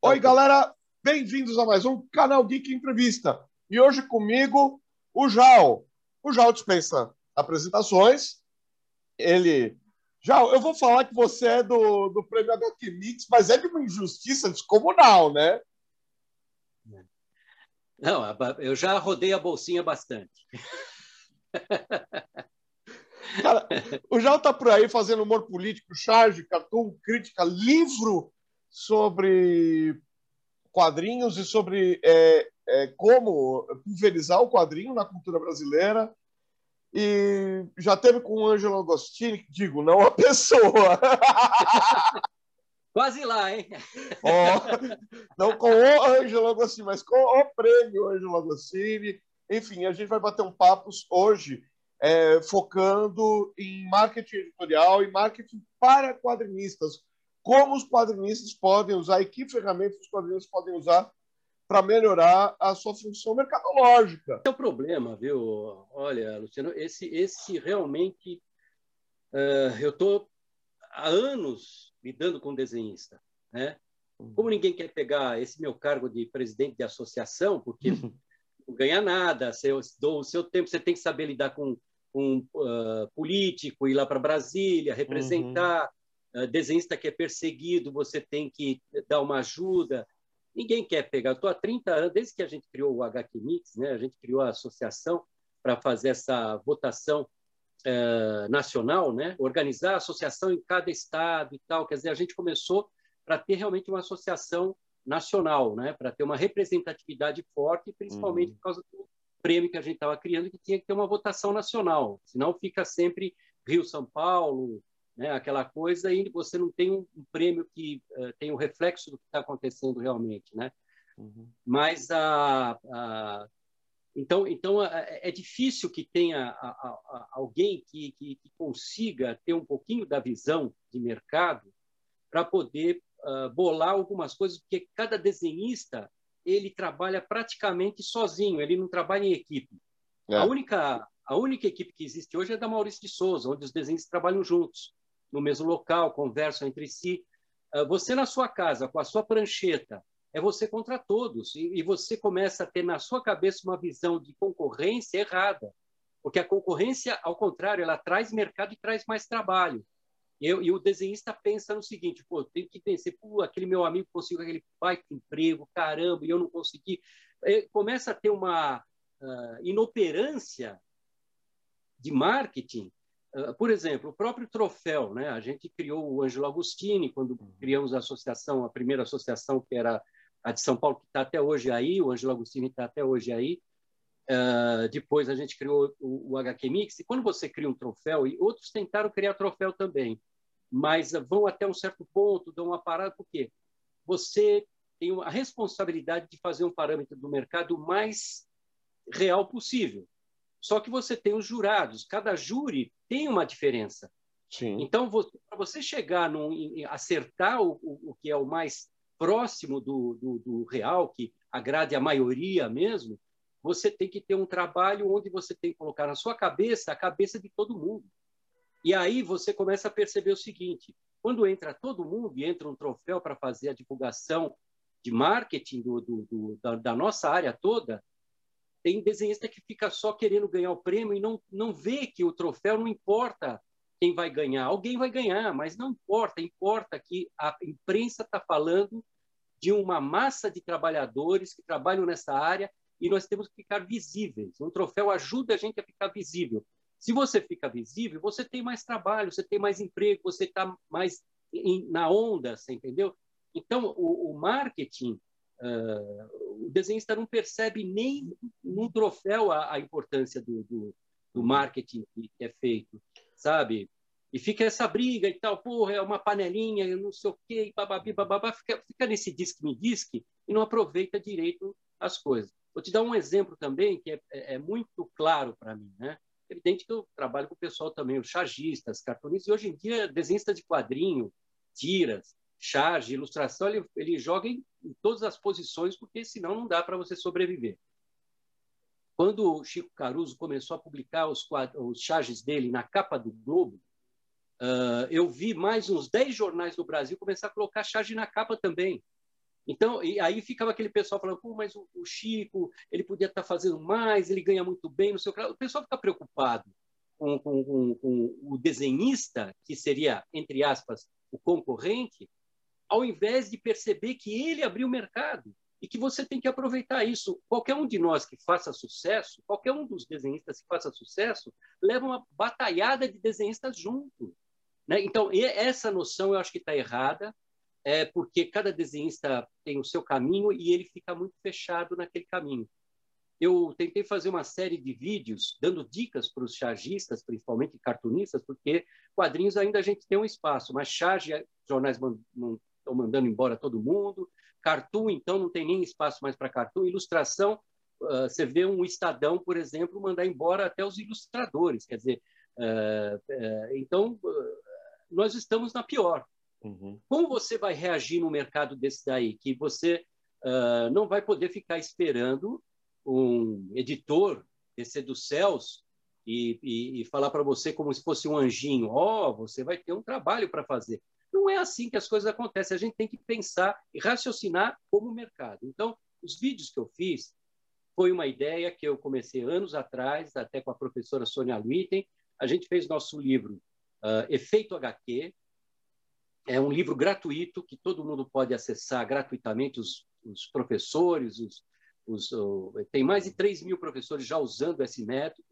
Oi, galera, bem-vindos a mais um Canal Geek Entrevista. E hoje comigo, o Jal. O Jal dispensa apresentações. Ele. Jal, eu vou falar que você é do, do prêmio HQ Mix, mas é de uma injustiça descomunal, né? Não, eu já rodei a bolsinha bastante. Cara, o Jal tá por aí fazendo humor político, charge, cartoon, crítica, livro sobre quadrinhos e sobre é, é, como pulverizar o quadrinho na cultura brasileira. E já teve com o Ângelo Agostini, digo, não a pessoa. Quase lá, hein? Oh, não com o Ângelo Agostini, mas com o prêmio Ângelo Agostini. Enfim, a gente vai bater um papo hoje é, focando em marketing editorial e marketing para quadrinistas. Como os quadrinistas podem usar e que ferramentas os quadrinistas podem usar para melhorar a sua função mercadológica. É o problema, viu? Olha, Luciano, esse, esse realmente. Uh, eu estou há anos lidando com desenhista, né? Uhum. Como ninguém quer pegar esse meu cargo de presidente de associação, porque não ganha nada, seu, o seu tempo você tem que saber lidar com um uh, político, ir lá para Brasília, representar, uhum. Uh, desenhista que é perseguido, você tem que dar uma ajuda. Ninguém quer pegar. Estou há 30 anos, desde que a gente criou o HQ Mix, né? a gente criou a associação para fazer essa votação uh, nacional, né? organizar a associação em cada estado e tal. Quer dizer, a gente começou para ter realmente uma associação nacional, né? para ter uma representatividade forte, principalmente uhum. por causa do prêmio que a gente estava criando que tinha que ter uma votação nacional, senão fica sempre Rio-São Paulo, né, aquela coisa, e você não tem um, prêmio que uh, tem o um reflexo do que está acontecendo realmente. Né? Uhum. Mas a, a, então, então é difícil que tenha a, a, alguém que, que, que, consiga ter um pouquinho da visão de mercado para poder uh, bolar algumas coisas, porque cada desenhista ele trabalha praticamente sozinho, ele não trabalha em equipe. É. A, única, a única equipe que existe hoje é da Maurício de Souza, onde os desenhos trabalham juntos, no mesmo local, conversam entre si. Ah, você na sua casa, com a sua prancheta, é você contra todos. E, você começa a ter na sua cabeça uma visão de concorrência errada. Porque a concorrência, ao contrário, ela traz mercado e traz mais trabalho. Eu, e o desenhista pensa no seguinte, pô, tem que pensar, pô, aquele meu amigo conseguiu aquele baita emprego, caramba, e eu não consegui. É, começa a ter uma uh, inoperância de marketing. Uh, por exemplo, o próprio troféu, né? A gente criou o Ângelo Agostini quando uhum. criamos a associação, a primeira associação que era a de São Paulo, que está até hoje aí, o Ângelo Agostini está até hoje aí. Uh, depois a gente criou o, o, HQ Mix, e quando você cria um troféu, e outros tentaram criar troféu também, mas vão até um certo ponto, dão uma parada, porque você tem a responsabilidade de fazer um parâmetro do mercado mais real possível. Só que você tem os jurados, cada júri tem uma diferença. Sim. Então, para você chegar num, acertar o, o, o, que é o mais próximo do, do, do real, que agrade a maioria mesmo, você tem que ter um trabalho onde você tem que colocar na sua cabeça a cabeça de todo mundo. E aí você começa a perceber o seguinte: quando entra todo mundo e entra um troféu para fazer a divulgação de marketing do, da, da, nossa área toda, tem desenhista que fica só querendo ganhar o prêmio e não, não vê que o troféu não importa quem vai ganhar. Alguém vai ganhar, mas não importa. Importa que a imprensa está falando de uma massa de trabalhadores que trabalham nessa área e nós temos que ficar visíveis. Um troféu ajuda a gente a ficar visível. Se você fica visível, você tem mais trabalho, você tem mais emprego, você está mais em, na onda, você entendeu? Então, o, o marketing, uh, o desenhista não percebe nem num troféu a, a importância do, do, do, marketing que é feito, sabe? E fica essa briga e tal, porra, é uma panelinha, não sei o quê, bababi, bababá, fica, fica nesse disque-me-disque e não aproveita direito as coisas. Vou te dar um exemplo também que é, é, é muito claro para mim, né? evidente que eu trabalho com o pessoal também, os chargistas, cartunistas, e hoje em dia, desenhista de quadrinho, tiras, charge, ilustração, ele, ele joga em, em todas as posições, porque senão não dá para você sobreviver. Quando o Chico Caruso começou a publicar os, os charges dele na capa do Globo, uh, eu vi mais uns 10 jornais do Brasil começar a colocar charge na capa também. Então, aí ficava aquele pessoal falando, Pô, mas o, o Chico, ele podia estar tá fazendo mais, ele ganha muito bem, não sei o que. O pessoal fica preocupado com, com, com, com o desenhista, que seria, entre aspas, o concorrente, ao invés de perceber que ele abriu o mercado e que você tem que aproveitar isso. Qualquer um de nós que faça sucesso, qualquer um dos desenhistas que faça sucesso, leva uma batalhada de desenhistas junto. Né? Então, essa noção eu acho que está errada é porque cada desenhista tem o seu caminho e ele fica muito fechado naquele caminho. Eu tentei fazer uma série de vídeos dando dicas para os chargistas, principalmente cartunistas, porque quadrinhos ainda a gente tem um espaço, mas charge, jornais estão mandando embora todo mundo, cartoon, então, não tem nem espaço mais para cartoon, ilustração, uh, você vê um Estadão, por exemplo, mandar embora até os ilustradores, quer dizer, uh, então, nós estamos na pior. Uhum. Como você vai reagir no mercado desse daí? Que você não vai poder ficar esperando um editor descer dos céus e, e, e falar para você como se fosse um anjinho: ó, oh, você vai ter um trabalho para fazer. Não é assim que as coisas acontecem. A gente tem que pensar e raciocinar como mercado. Então, os vídeos que eu fiz foi uma ideia que eu comecei anos atrás, até com a professora Sônia Luiten. A gente fez nosso livro uh, Efeito HQ, é um livro gratuito que todo mundo pode acessar gratuitamente, os, os professores, os, os, tem mais de 3 mil professores já usando esse método.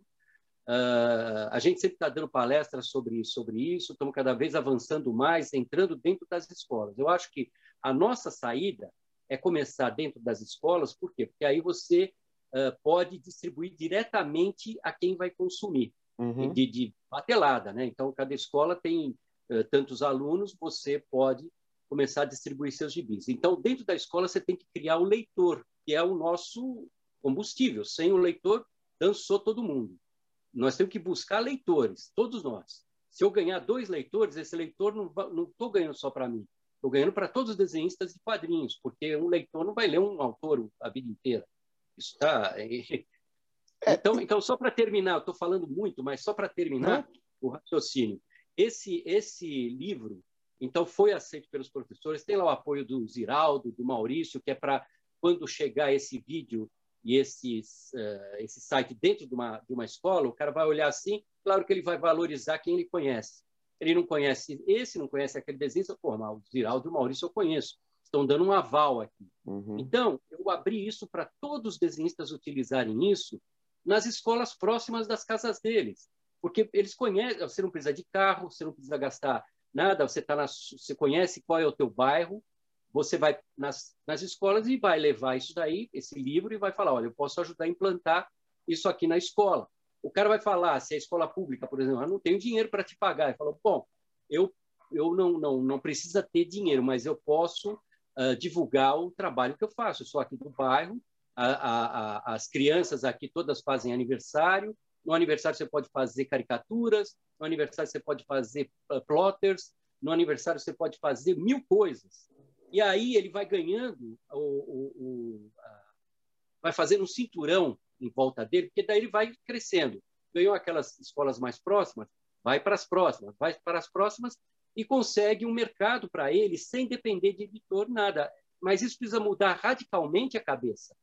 Uh, a gente sempre está dando palestras sobre, sobre isso, estamos cada vez avançando mais, entrando dentro das escolas. Eu acho que a nossa saída é começar dentro das escolas, por quê? Porque aí você uh, pode distribuir diretamente a quem vai consumir, uhum. de, de batelada. Né? Então, cada escola tem eh, tantos alunos, você pode começar a distribuir seus gibis. Então, dentro da escola, você tem que criar o leitor, que é o nosso combustível. Sem o leitor, dançou todo mundo. Nós temos que buscar leitores, todos nós. Se eu ganhar dois leitores, esse leitor não estou ganhando só para mim. Estou ganhando para todos os desenhistas de quadrinhos, porque um leitor não vai ler um autor a vida inteira. Isso está. É, então, então, só para terminar, estou falando muito, mas só para terminar o raciocínio. Esse, esse livro, então, foi aceito pelos professores. Tem lá o apoio do Ziraldo, do Maurício, que é para, quando chegar esse vídeo e esse, uh, esse site dentro de uma, de uma escola, o cara vai olhar assim, claro que ele vai valorizar quem ele conhece. Ele não conhece esse, não conhece aquele desenho, pô, mas o Ziraldo e o Maurício eu conheço. Estão dando um aval aqui. Uhum. Então, eu abri isso para todos os desenhistas utilizarem isso nas escolas próximas das casas deles porque eles conhecem, você não precisa de carro, você não precisa gastar nada, você tá na, você conhece qual é o teu bairro, você vai nas, nas escolas e vai levar isso daí, esse livro e vai falar, olha, eu posso ajudar a implantar isso aqui na escola. O cara vai falar, se é escola pública, por exemplo, eu não tenho dinheiro para te pagar. Ele falou, bom, eu eu não não não precisa ter dinheiro, mas eu posso uh, divulgar o trabalho que eu faço. Eu sou aqui do bairro, a, a, a, as crianças aqui todas fazem aniversário, no aniversário você pode fazer caricaturas, no aniversário você pode fazer uh, plotters, no aniversário você pode fazer mil coisas. E aí ele vai ganhando, o, o, o vai fazendo um cinturão em volta dele, porque daí ele vai crescendo. Ganhou aquelas escolas mais próximas, vai para as próximas, vai para as próximas e consegue um mercado para ele sem depender de editor, nada. Mas isso precisa mudar radicalmente a cabeça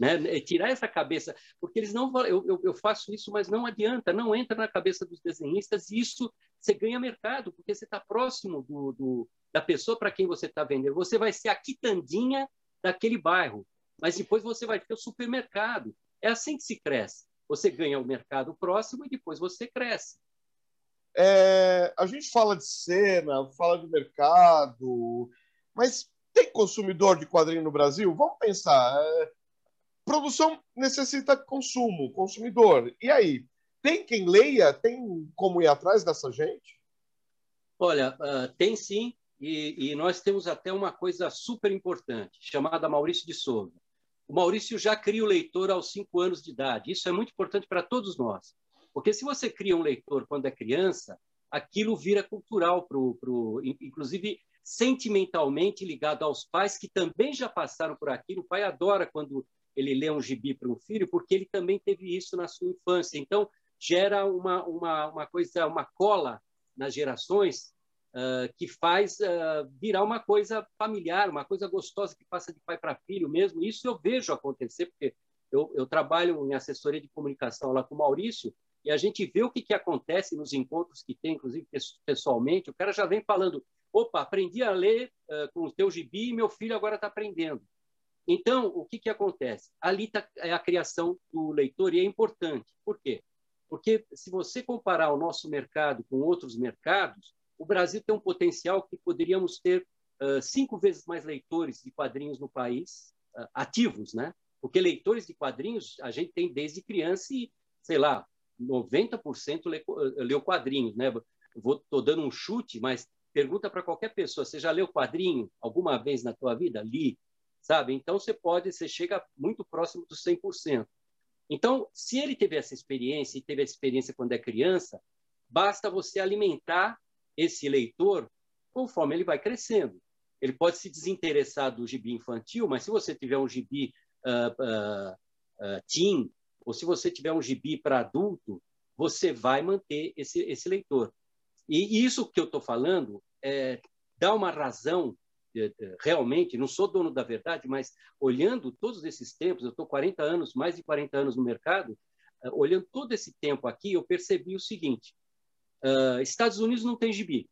né? É tirar essa cabeça, porque eles não eu, eu, eu, faço isso, mas não adianta, não entra na cabeça dos desenhistas e isso você ganha mercado, porque você está próximo do, do, da pessoa para quem você está vendendo. Você vai ser a quitandinha daquele bairro, mas depois você vai ter o supermercado. É assim que se cresce. Você ganha o mercado próximo e depois você cresce. É, a gente fala de cena, fala de mercado, mas tem consumidor de quadrinho no Brasil? Vamos pensar. É, produção necessita consumo, consumidor. E aí, tem quem leia? Tem como ir atrás dessa gente? Olha, uh, tem sim, e, e, nós temos até uma coisa super importante, chamada Maurício de Souza. O Maurício já cria o leitor aos cinco anos de idade. Isso é muito importante para todos nós. Porque se você cria um leitor quando é criança, aquilo vira cultural, pro, pro, inclusive sentimentalmente ligado aos pais que também já passaram por aquilo. O pai adora quando ele lê um gibi para um filho, porque ele também teve isso na sua infância. Então, gera uma, uma, uma coisa, uma cola nas gerações uh, que faz uh, virar uma coisa familiar, uma coisa gostosa que passa de pai para filho mesmo. Isso eu vejo acontecer, porque eu, eu, trabalho em assessoria de comunicação lá com o Maurício, e a gente vê o que, que acontece nos encontros que tem, inclusive pessoalmente. O cara já vem falando: opa, aprendi a ler uh, com o teu gibi e meu filho agora está aprendendo. Então, o que, que acontece? Ali está é a criação do leitor e é importante. Por quê? Porque se você comparar o nosso mercado com outros mercados, o Brasil tem um potencial que poderíamos ter uh, cinco vezes mais leitores de quadrinhos no país, uh, ativos, né? Porque leitores de quadrinhos a gente tem desde criança e, sei lá, 90% lê, leu quadrinhos, né? Estou dando um chute, mas pergunta para qualquer pessoa: você já leu quadrinho alguma vez na tua vida? Li, sabe? Então você pode, você chega muito próximo dos 100%. Então, se ele teve essa experiência e teve essa experiência quando é criança, basta você alimentar esse leitor conforme ele vai crescendo. Ele pode se desinteressar do gibi infantil, mas se você tiver um gibi uh, uh, uh, teen, ou se você tiver um gibi para adulto, você vai manter esse, esse leitor. E isso que eu estou falando é, dá uma razão, realmente, não sou dono da verdade, mas olhando todos esses tempos, eu estou 40 anos, mais de 40 anos no mercado, olhando todo esse tempo aqui, eu percebi o seguinte, Uh, Estados Unidos não tem gibi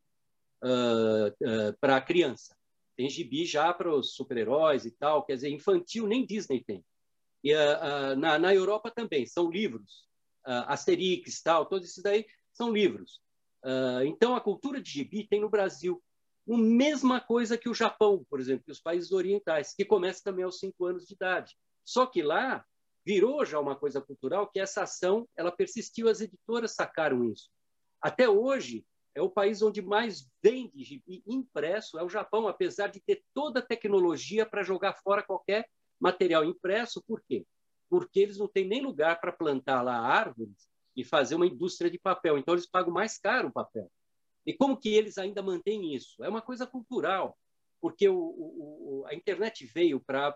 uh, uh, para criança. Tem gibi já para os super-heróis e tal. Quer dizer, infantil nem Disney tem. E na, na, Europa também são livros. Asterix, tal, todos esses daí são livros. então, a cultura de gibi tem no Brasil a mesma coisa que o Japão, por exemplo, que os países orientais, que começa também aos cinco anos de idade. Só que lá virou já uma coisa cultural que essa ação ela persistiu, as editoras sacaram isso. Até hoje, é o país onde mais vende gibi impresso, é o Japão, apesar de ter toda a tecnologia para jogar fora qualquer material impresso. Por quê? Porque eles não têm nem lugar para plantar lá árvores e fazer uma indústria de papel. Então, eles pagam mais caro o papel. E como que eles ainda mantêm isso? É uma coisa cultural, porque o, o, a internet veio para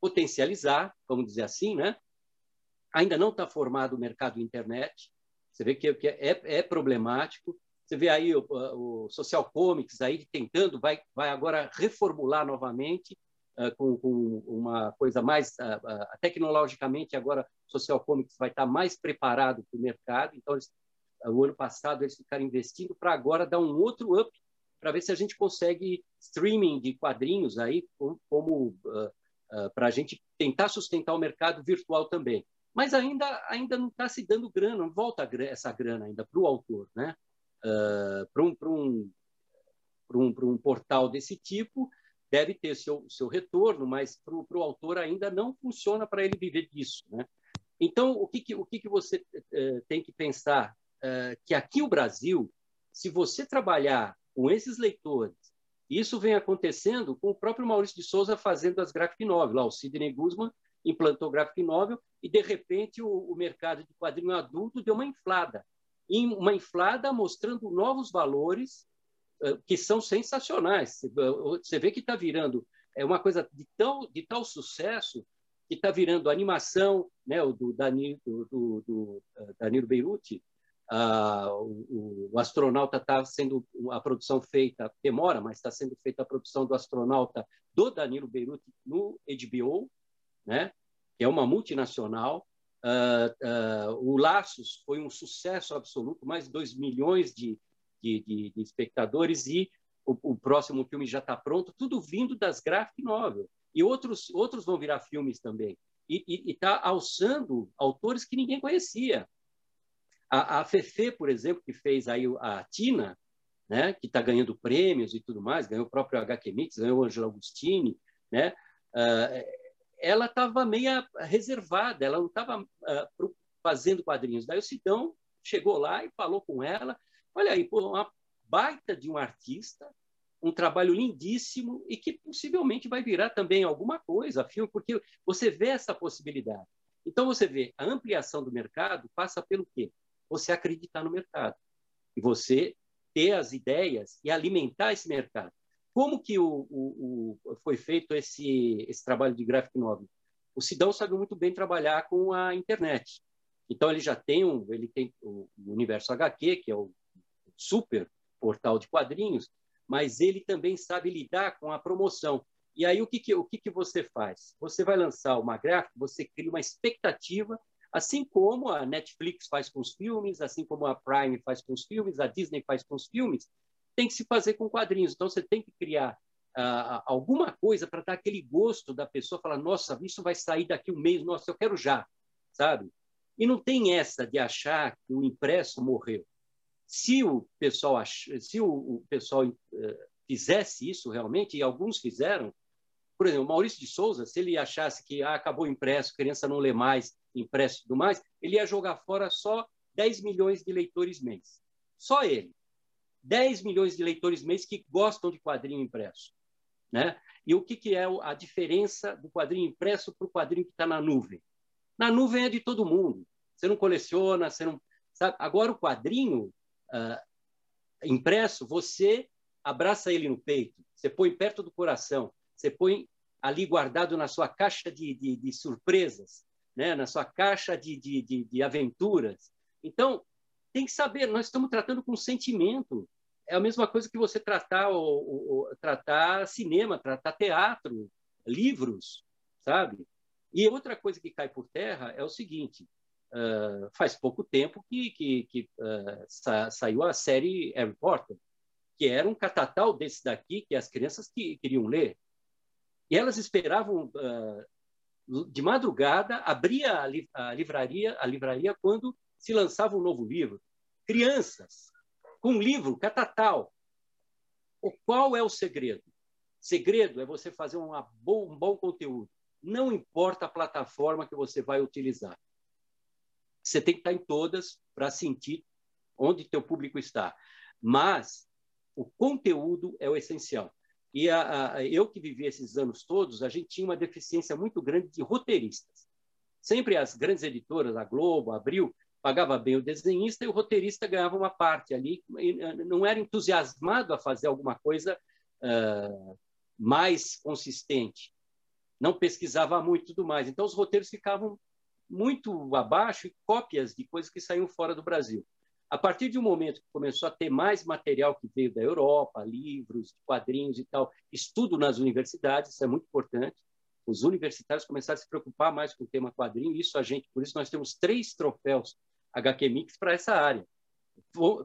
potencializar, vamos dizer assim, né? Ainda não está formado o mercado internet, você vê que, que é, é, problemático. Você vê aí o, o, Social Comics aí tentando, vai, vai agora reformular novamente uh, com, com, uma coisa mais uh, uh, tecnologicamente agora Social Comics vai estar mais preparado para o mercado. Então, eles, o ano passado eles ficaram investindo para agora dar um outro up para ver se a gente consegue streaming de quadrinhos aí como, como para a gente tentar sustentar o mercado virtual também mas ainda, ainda não está se dando grana, não volta essa grana ainda para o autor. Né? Uh, para um, um, um, um portal desse tipo, deve ter seu, seu retorno, mas para o autor ainda não funciona para ele viver disso. Né? Então, o que, que, o que, que você uh, tem que pensar? Uh, que aqui o Brasil, se você trabalhar com esses leitores, isso vem acontecendo com o próprio Maurício de Souza fazendo as graphic novels, lá o Sidney Guzman implantou graphic novel e, de repente, o, o mercado de quadrinho adulto deu uma inflada. E uma inflada mostrando novos valores uh, que são sensacionais. Você vê que está virando é uma coisa de, tão, de tal sucesso que está virando animação, né, o do Danilo, do, do, do uh, Danilo Beirute, o, o, astronauta está sendo a produção feita demora, mas está sendo feita a produção do astronauta do Danilo Beirute no HBO, né? que é uma multinacional. Uh, uh, o Laços foi um sucesso absoluto, mais de 2 milhões de, de, de, de espectadores e o, o, próximo filme já está pronto, tudo vindo das graphic novel. E outros, outros vão virar filmes também. E está alçando autores que ninguém conhecia. A, a Fefe, por exemplo, que fez aí a Tina, né, que está ganhando prêmios e tudo mais, ganhou o próprio HQ Mix, ganhou o Angelo Agostini, né, uh, ela estava meio reservada, ela não estava uh, fazendo quadrinhos. Daí o Sidão chegou lá e falou com ela: olha aí, pô, uma baita de um artista, um trabalho lindíssimo e que possivelmente vai virar também alguma coisa, filme, porque você vê essa possibilidade. Então você vê a ampliação do mercado passa pelo quê? Você acreditar no mercado e você ter as ideias e alimentar esse mercado. Como que o, o, o, foi feito esse, esse trabalho de graphic novel? O Sidão sabe muito bem trabalhar com a internet. Então ele já tem um, ele tem o universo HQ, que é o super portal de quadrinhos, mas ele também sabe lidar com a promoção. E aí o que, que, o que, que você faz? Você vai lançar uma gráfica, você cria uma expectativa, assim como a Netflix faz com os filmes, assim como a Prime faz com os filmes, a Disney faz com os filmes, tem que se fazer com quadrinhos. Então você tem que criar uh, alguma coisa para dar aquele gosto da pessoa, falar, nossa, isso vai sair daqui um mês, nossa, eu quero já, sabe? E não tem essa de achar que o impresso morreu. Se o pessoal, ach... se o, pessoal uh, fizesse isso realmente, e alguns fizeram, por exemplo, Maurício de Souza, se ele achasse que ah, acabou o impresso, criança não lê mais, impresso e tudo mais, ele ia jogar fora só 10 milhões de leitores mês. Só ele. 10 milhões de leitores mês que gostam de quadrinho impresso. Né? E o que, que é a diferença do quadrinho impresso para o quadrinho que está na nuvem? Na nuvem é de todo mundo. Você não coleciona, você não. Sabe? Agora, o quadrinho uh, impresso, você abraça ele no peito, você põe perto do coração, você põe ali guardado na sua caixa de, de, de surpresas, né? na sua caixa de, de, de aventuras. Então, tem que saber, nós estamos tratando com sentimento. É a mesma coisa que você tratar, o, tratar cinema, tratar teatro, livros, sabe? E outra coisa que cai por terra é o seguinte: uh, faz pouco tempo que, que, que uh, sa saiu a série Harry Potter, que era um catatal desse daqui que as crianças que, queriam ler. E elas esperavam uh, de madrugada, abria a, li a, livraria, a livraria quando se lançava um novo livro. Crianças com um livro catatal. O qual é o segredo? Segredo é você fazer bo um bom conteúdo. Não importa a plataforma que você vai utilizar. Você tem que estar em todas para sentir onde teu público está. Mas o conteúdo é o essencial. E a, a, eu que vivi esses anos todos, a gente tinha uma deficiência muito grande de roteiristas. Sempre as grandes editoras, a Globo, a Abril, pagava bem o desenhista e o roteirista ganhava uma parte ali. não era entusiasmado a fazer alguma coisa uh, mais consistente. Não pesquisava muito tudo mais. Então, os roteiros ficavam muito abaixo e cópias de coisas que saíam fora do Brasil. A partir de um momento que começou a ter mais material que veio da Europa, livros, quadrinhos e tal, estudo nas universidades, isso é muito importante. Os universitários começaram a se preocupar mais com o tema quadrinho, isso a gente, por isso nós temos três troféus HQ Mix para essa área.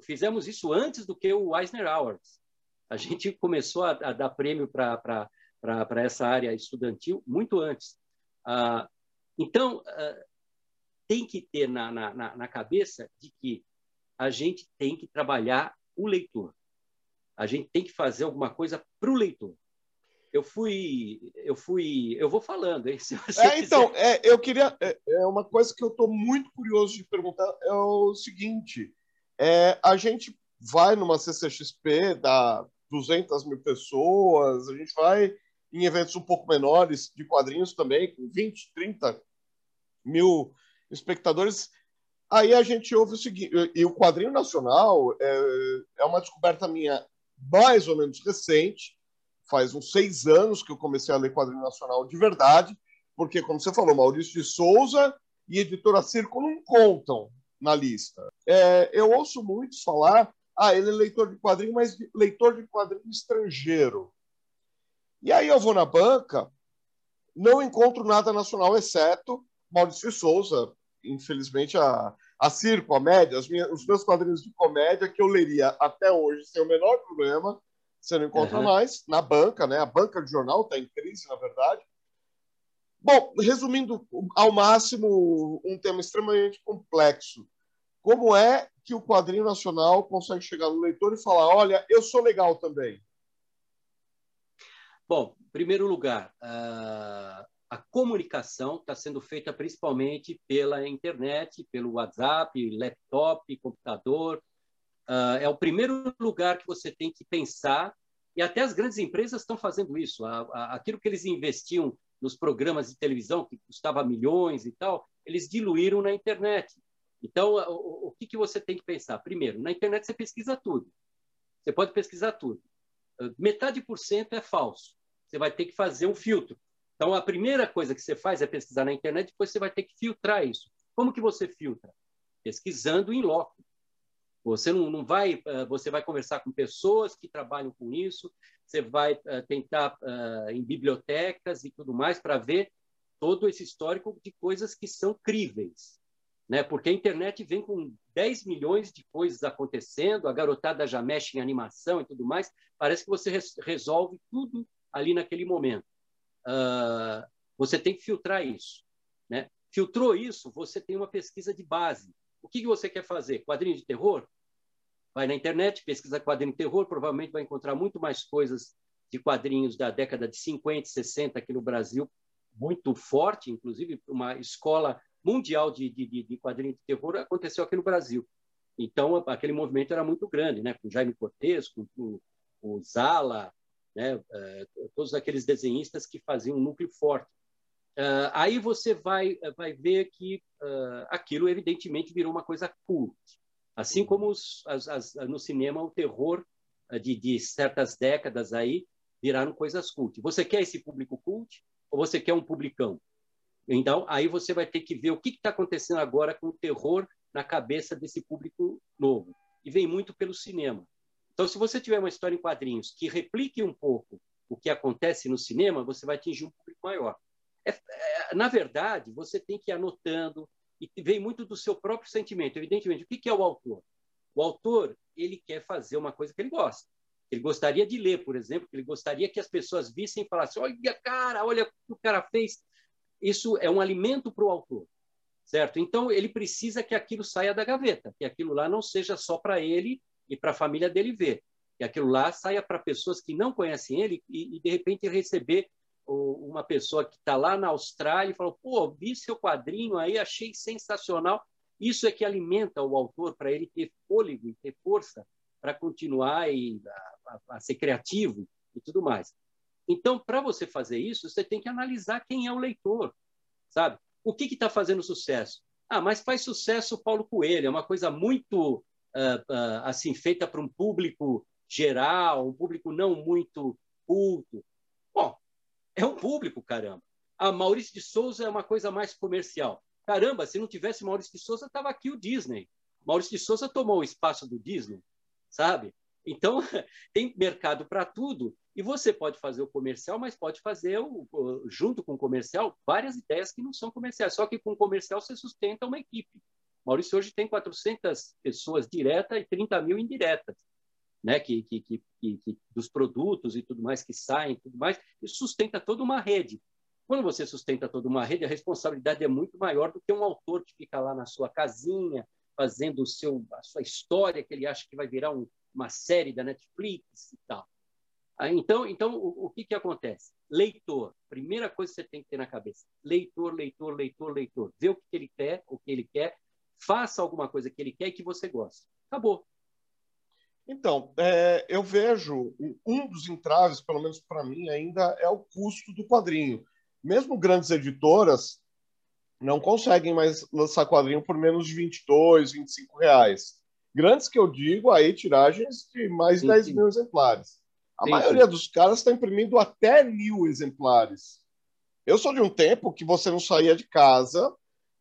Fizemos isso antes do que o Eisner Awards. A gente começou a, a dar prêmio para essa área estudantil muito antes. Ah, então, ah, tem que ter na, na, na cabeça de que a gente tem que trabalhar o leitor. A gente tem que fazer alguma coisa para o leitor. Eu fui, eu fui, eu vou falando. Hein? é, então, é, eu queria, é, é, uma coisa que eu estou muito curioso de perguntar é o seguinte: é, a gente vai numa CCXP, dá 200 mil pessoas, a gente vai em eventos um pouco menores de quadrinhos também, com 20, 30 mil espectadores. Aí a gente ouve o seguinte, e o quadrinho nacional é, é uma descoberta minha mais ou menos recente, faz uns seis anos que eu comecei a ler quadrinho nacional de verdade, porque, como você falou, Maurício de Souza e Editora Circo não contam na lista. É, eu ouço muitos falar, ah, ele é leitor de quadrinho, mas leitor de quadrinho estrangeiro. E aí eu vou na banca, não encontro nada nacional, exceto Maurício de Souza, infelizmente, a, a circo, a média, minhas, os meus quadrinhos de comédia que eu leria até hoje sem o menor problema, você não encontra uhum. mais na banca, né? A banca de jornal está em crise, na verdade. Bom, resumindo ao máximo, um tema extremamente complexo. Como é que o quadrinho nacional consegue chegar no leitor e falar: olha, eu sou legal também? Bom, em primeiro lugar, uh, a comunicação está sendo feita principalmente pela internet, pelo WhatsApp, laptop, computador. Uh, é o primeiro lugar que você tem que pensar, e até as grandes empresas estão fazendo isso. A, a, aquilo que eles investiam nos programas de televisão, que custava milhões e tal, eles diluíram na internet. Então, o, o que, que você tem que pensar? Primeiro, na internet você pesquisa tudo. Você pode pesquisar tudo. Metade por cento é falso. Você vai ter que fazer um filtro então, a primeira coisa que você faz é pesquisar na internet, depois você vai ter que filtrar isso. Como que você filtra? Pesquisando em loco. Você não, não vai, você vai conversar com pessoas que trabalham com isso, você vai tentar em bibliotecas e tudo mais para ver todo esse histórico de coisas que são críveis, né? Porque a internet vem com 10 milhões de coisas acontecendo, a garotada já mexe em animação e tudo mais, parece que você resolve tudo ali naquele momento. Uh, você tem que filtrar isso, né? Filtrou isso, você tem uma pesquisa de base. O que, que você quer fazer? Quadrinho de terror? Vai na internet, pesquisa quadrinho de terror, provavelmente vai encontrar muito mais coisas de quadrinhos da década de 50, 60 aqui no Brasil, muito forte, inclusive uma escola mundial de, de, de quadrinho de terror aconteceu aqui no Brasil. Então, aquele movimento era muito grande, né? com Jaime Cortez, com, com o Zala, né? Uh, todos aqueles desenhistas que faziam um núcleo forte. Uh, aí você vai, vai ver que aquilo, evidentemente, virou uma coisa cult. Assim como os, as, as, no cinema o terror de, de, certas décadas aí viraram coisas cult. Você quer esse público cult ou você quer um publicão? Então, aí você vai ter que ver o que está acontecendo agora com o terror na cabeça desse público novo. E vem muito pelo cinema. Então, se você tiver uma história em quadrinhos que replique um pouco o que acontece no cinema, você vai atingir um público maior. É, é, na verdade, você tem que ir anotando, e vem muito do seu próprio sentimento. Evidentemente, o que é o autor? O autor ele quer fazer uma coisa que ele gosta. Ele gostaria de ler, por exemplo, ele gostaria que as pessoas vissem e falassem: olha, cara, olha o que o cara fez isso é um alimento para o autor, certo? Então, ele precisa que aquilo saia da gaveta, que aquilo lá não seja só para ele e para a família dele ver, que aquilo lá saia para pessoas que não conhecem ele e, e de repente, receber uma pessoa que está lá na Austrália e falou: pô, vi seu quadrinho aí, achei sensacional. Isso é que alimenta o autor para ele ter fôlego e ter força para continuar e a, a, ser criativo e tudo mais. Então, para você fazer isso, você tem que analisar quem é o leitor, sabe? O que está fazendo sucesso? Ah, mas faz sucesso o Paulo Coelho, é uma coisa muito assim feita para um público geral, um público não muito culto. Bom, é um público, caramba. A Maurício de Souza é uma coisa mais comercial. Caramba, se não tivesse Maurício de Souza, estava aqui o Disney. Maurício de Souza tomou o espaço do Disney, sabe? Então, tem mercado para tudo. E você pode fazer o comercial, mas pode fazer, o, junto com o comercial, várias ideias que não são comerciais. Só que com o comercial você sustenta uma equipe. Maurício hoje tem 400 pessoas diretas e 30 mil indiretas, né? Que, que, que, que, dos produtos e tudo mais que saem, tudo mais, e sustenta toda uma rede. Quando você sustenta toda uma rede, a responsabilidade é muito maior do que um autor que fica lá na sua casinha, fazendo o seu, a sua história, que ele acha que vai virar um, uma série da Netflix e tal. Então, então o, o que, que acontece? Leitor, primeira coisa que você tem que ter na cabeça: leitor, leitor, leitor, leitor. Vê o que ele quer, o que ele quer, faça alguma coisa que ele quer e que você gosta. Acabou. Então, é, eu vejo um dos entraves, pelo menos para mim, ainda é o custo do quadrinho. Mesmo grandes editoras não conseguem mais lançar quadrinho por menos de 22, 25 reais. Grandes que eu digo, aí tiragens de mais de 10 mil exemplares. A sim, maioria sim. dos caras está imprimindo até mil exemplares. Eu sou de um tempo que você não saía de casa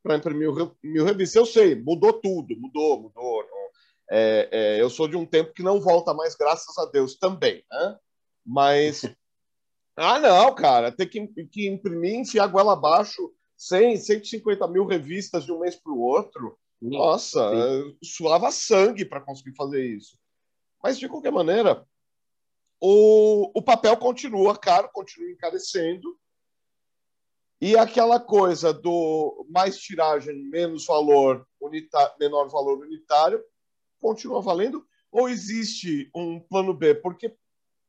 para imprimir mil revistas. Eu sei, mudou tudo, mudou, mudou. É, é, eu sou de um tempo que não volta mais, graças a Deus também. Né? Mas. ah, não, cara, tem que, que imprimir, enfiar a goela abaixo 100, 150 mil revistas de um mês para o outro. Nossa, sim. suava sangue para conseguir fazer isso. Mas, de qualquer maneira, o, o papel continua caro, continua encarecendo. E aquela coisa do mais tiragem, menos valor, unitário, menor valor unitário, continua valendo? Ou existe um plano B? Porque,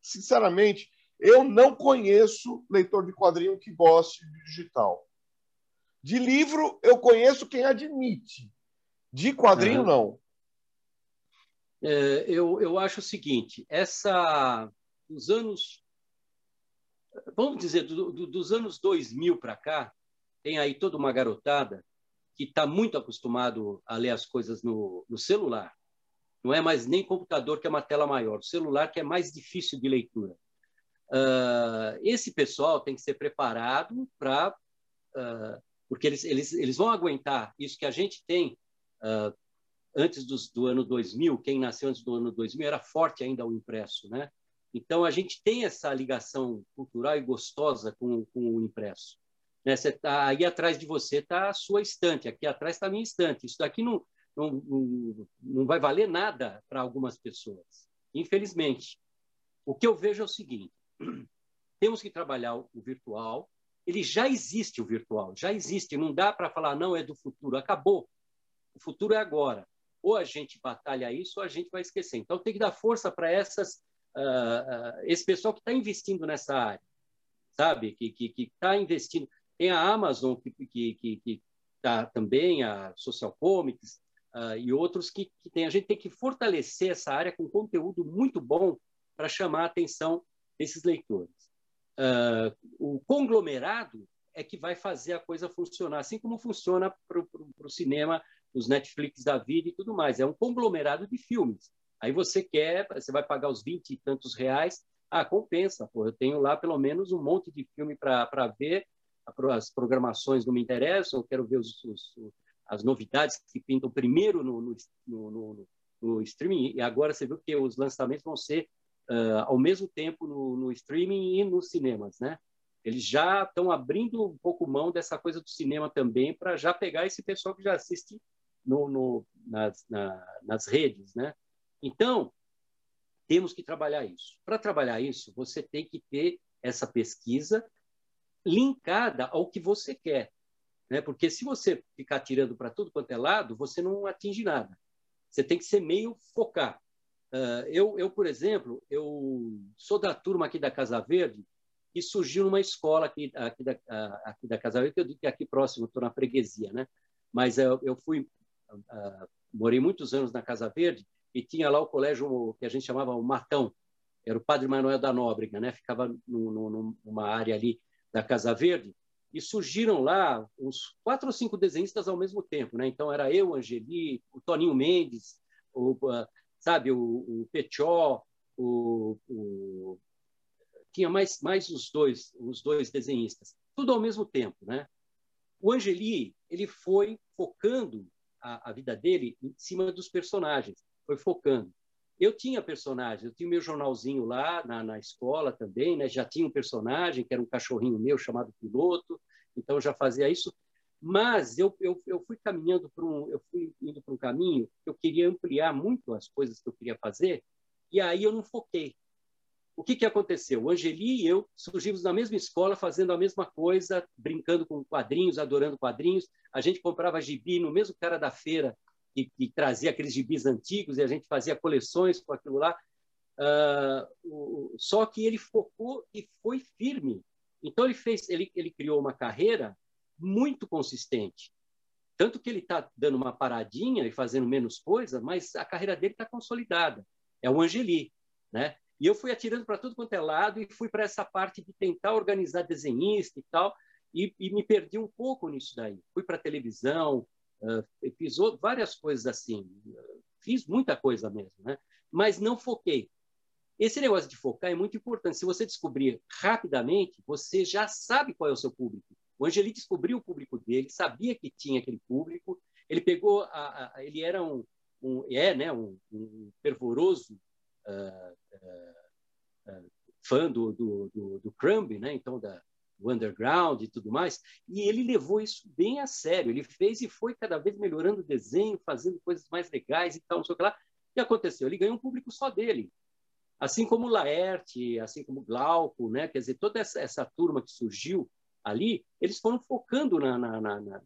sinceramente, eu não conheço leitor de quadrinho que goste de digital. De livro, eu conheço quem admite. De quadrinho, uhum. não. É, eu, eu acho o seguinte: essa dos anos, vamos dizer, do, do, dos anos 2000 para cá, tem aí toda uma garotada que está muito acostumado a ler as coisas no, no, celular. Não é mais nem computador, que é uma tela maior, celular que é mais difícil de leitura. Uh, esse pessoal tem que ser preparado para. Uh, porque eles, eles, eles vão aguentar isso que a gente tem uh, antes dos, do ano 2000, quem nasceu antes do ano 2000 era forte ainda o impresso, né? Então a gente tem essa ligação cultural e gostosa com, com o impresso. Né? Você tá aí atrás de você está a sua estante, aqui atrás está a minha estante. Isso daqui não, não, não, não vai valer nada para algumas pessoas, infelizmente. O que eu vejo é o seguinte: temos que trabalhar o virtual. Ele já existe o virtual, já existe. Não dá para falar não é do futuro, acabou. O futuro é agora. Ou a gente batalha isso, ou a gente vai esquecer. Então tem que dar força para essas uh, esse pessoal que está investindo nessa área, sabe? Que que está investindo. Tem a Amazon que que que está também a Social Comics uh, e outros que, que tem. A gente tem que fortalecer essa área com conteúdo muito bom para chamar a atenção desses leitores. O conglomerado é que vai fazer a coisa funcionar, assim como funciona para o cinema, os Netflix da vida e tudo mais. É um conglomerado de filmes. Aí você quer, você vai pagar os 20 e tantos reais, ah, compensa, pô, eu tenho lá pelo menos um monte de filme para ver, as programações não me interessam, eu quero ver os, os, as novidades que pintam primeiro no, no, no, no, streaming, e agora você viu que os lançamentos vão ser uh, ao mesmo tempo no, streaming e nos cinemas, né? Eles já estão abrindo um pouco mão dessa coisa do cinema também para já pegar esse pessoal que já assiste no nas, na, nas redes, né? Então, temos que trabalhar isso. Para trabalhar isso, você tem que ter essa pesquisa linkada ao que você quer. Né? Porque se você ficar tirando para tudo quanto é lado, você não atinge nada. Você tem que ser meio focar. Uh, eu, eu, por exemplo, eu sou da turma aqui da Casa Verde e surgiu numa escola aqui, aqui, da, aqui da Casa Verde, que eu digo que aqui próximo, estou na freguesia, né? Mas eu, eu fui, uh, morei muitos anos na Casa Verde e tinha lá o colégio que a gente chamava o Matão, era o Padre Manuel da Nóbrega, né? Ficava no, no, numa área ali da Casa Verde e surgiram lá uns quatro ou cinco desenhistas ao mesmo tempo, né? Então era eu, Angeli, o Toninho Mendes, o, uh, sabe, o, o Petió, o, o, tinha mais mais os dois os dois desenhistas, tudo ao mesmo tempo, né? O Angeli ele foi focando a, a vida dele em cima dos personagens, foi focando. Eu tinha personagens, eu tinha meu jornalzinho lá na, na escola também, né? já tinha um personagem que era um cachorrinho meu chamado Piloto, então eu já fazia isso. Mas eu, eu, eu fui caminhando para um, eu fui indo para um caminho eu queria ampliar muito as coisas que eu queria fazer, e aí eu não foquei. O que, que aconteceu? O Angeli e eu surgimos na mesma escola, fazendo a mesma coisa, brincando com quadrinhos, adorando quadrinhos. A gente comprava gibi no mesmo cara da feira que, que trazia aqueles gibis antigos e a gente fazia coleções com aquilo lá. Uh, o, só que ele focou e foi firme. Então ele fez, ele, ele criou uma carreira muito consistente. Tanto que ele está dando uma paradinha e fazendo menos coisa, mas a carreira dele está consolidada. É o Angeli, né? E eu fui atirando para tudo quanto é lado e fui para essa parte de tentar organizar desenhista e tal, e, e me perdi um pouco nisso daí. Fui para televisão, Fiz várias coisas assim, fiz muita coisa mesmo, né? mas não foquei. Esse negócio de focar é muito importante. Se você descobrir rapidamente, você já sabe qual é o seu público. O Angeli descobriu o público dele, sabia que tinha aquele público. Ele pegou, a, a, ele era um, um, é, né, um, um fervoroso uh, uh, uh, fã do, do, do, do Crumb, né? Então da, o underground e tudo mais, e ele levou isso bem a sério. Ele fez e foi cada vez melhorando o desenho, fazendo coisas mais legais e tal, não sei o que lá. O que aconteceu? Ele ganhou um público só dele. Assim como Laerte, assim como Glauco, né? quer dizer, toda essa, essa turma que surgiu ali, eles foram focando na, na, na, na,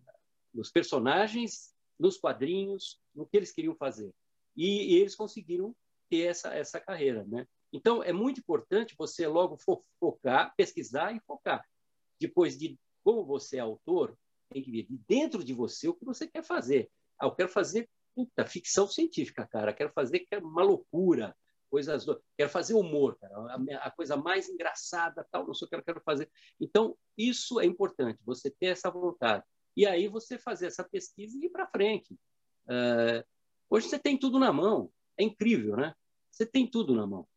nos personagens, nos quadrinhos, no que eles queriam fazer. E, e eles conseguiram ter essa, essa carreira. Né? Então, é muito importante você logo focar, pesquisar e focar depois de como você é autor, tem que ver de dentro de você o que você quer fazer. Ah, eu quero fazer puta, ficção científica, cara. Quero fazer que é uma loucura, coisas. Do... Quero fazer humor, cara. A, a, coisa mais engraçada, tal. Não sei o que eu quero fazer. Então isso é importante. Você ter essa vontade e aí você fazer essa pesquisa e ir para frente. Uh, hoje você tem tudo na mão. É incrível, né? Você tem tudo na mão.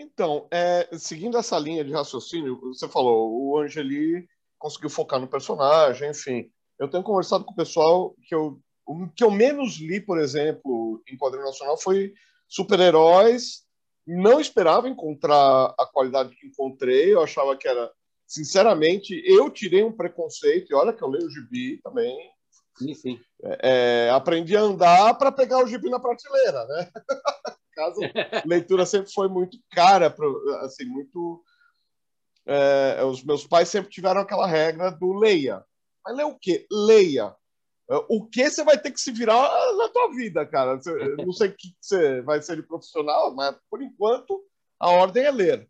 Então, é, seguindo essa linha de raciocínio, você falou, o Angeli conseguiu focar no personagem, enfim. Eu tenho conversado com o pessoal que eu, o que eu menos li, por exemplo, em quadrinho nacional foi super-heróis. Não esperava encontrar a qualidade que encontrei. Eu achava que era, sinceramente, eu tirei um preconceito. E olha que eu leio o gibi também. Sim, sim. É, é aprendi a andar para pegar o gibi na prateleira, né? Caso leitura sempre foi muito cara, assim, muito. É, os meus pais sempre tiveram aquela regra do leia. Mas ler o quê? Leia. O que você vai ter que se virar na tua vida, cara? não sei o que você vai ser de profissional, mas por enquanto a ordem é ler.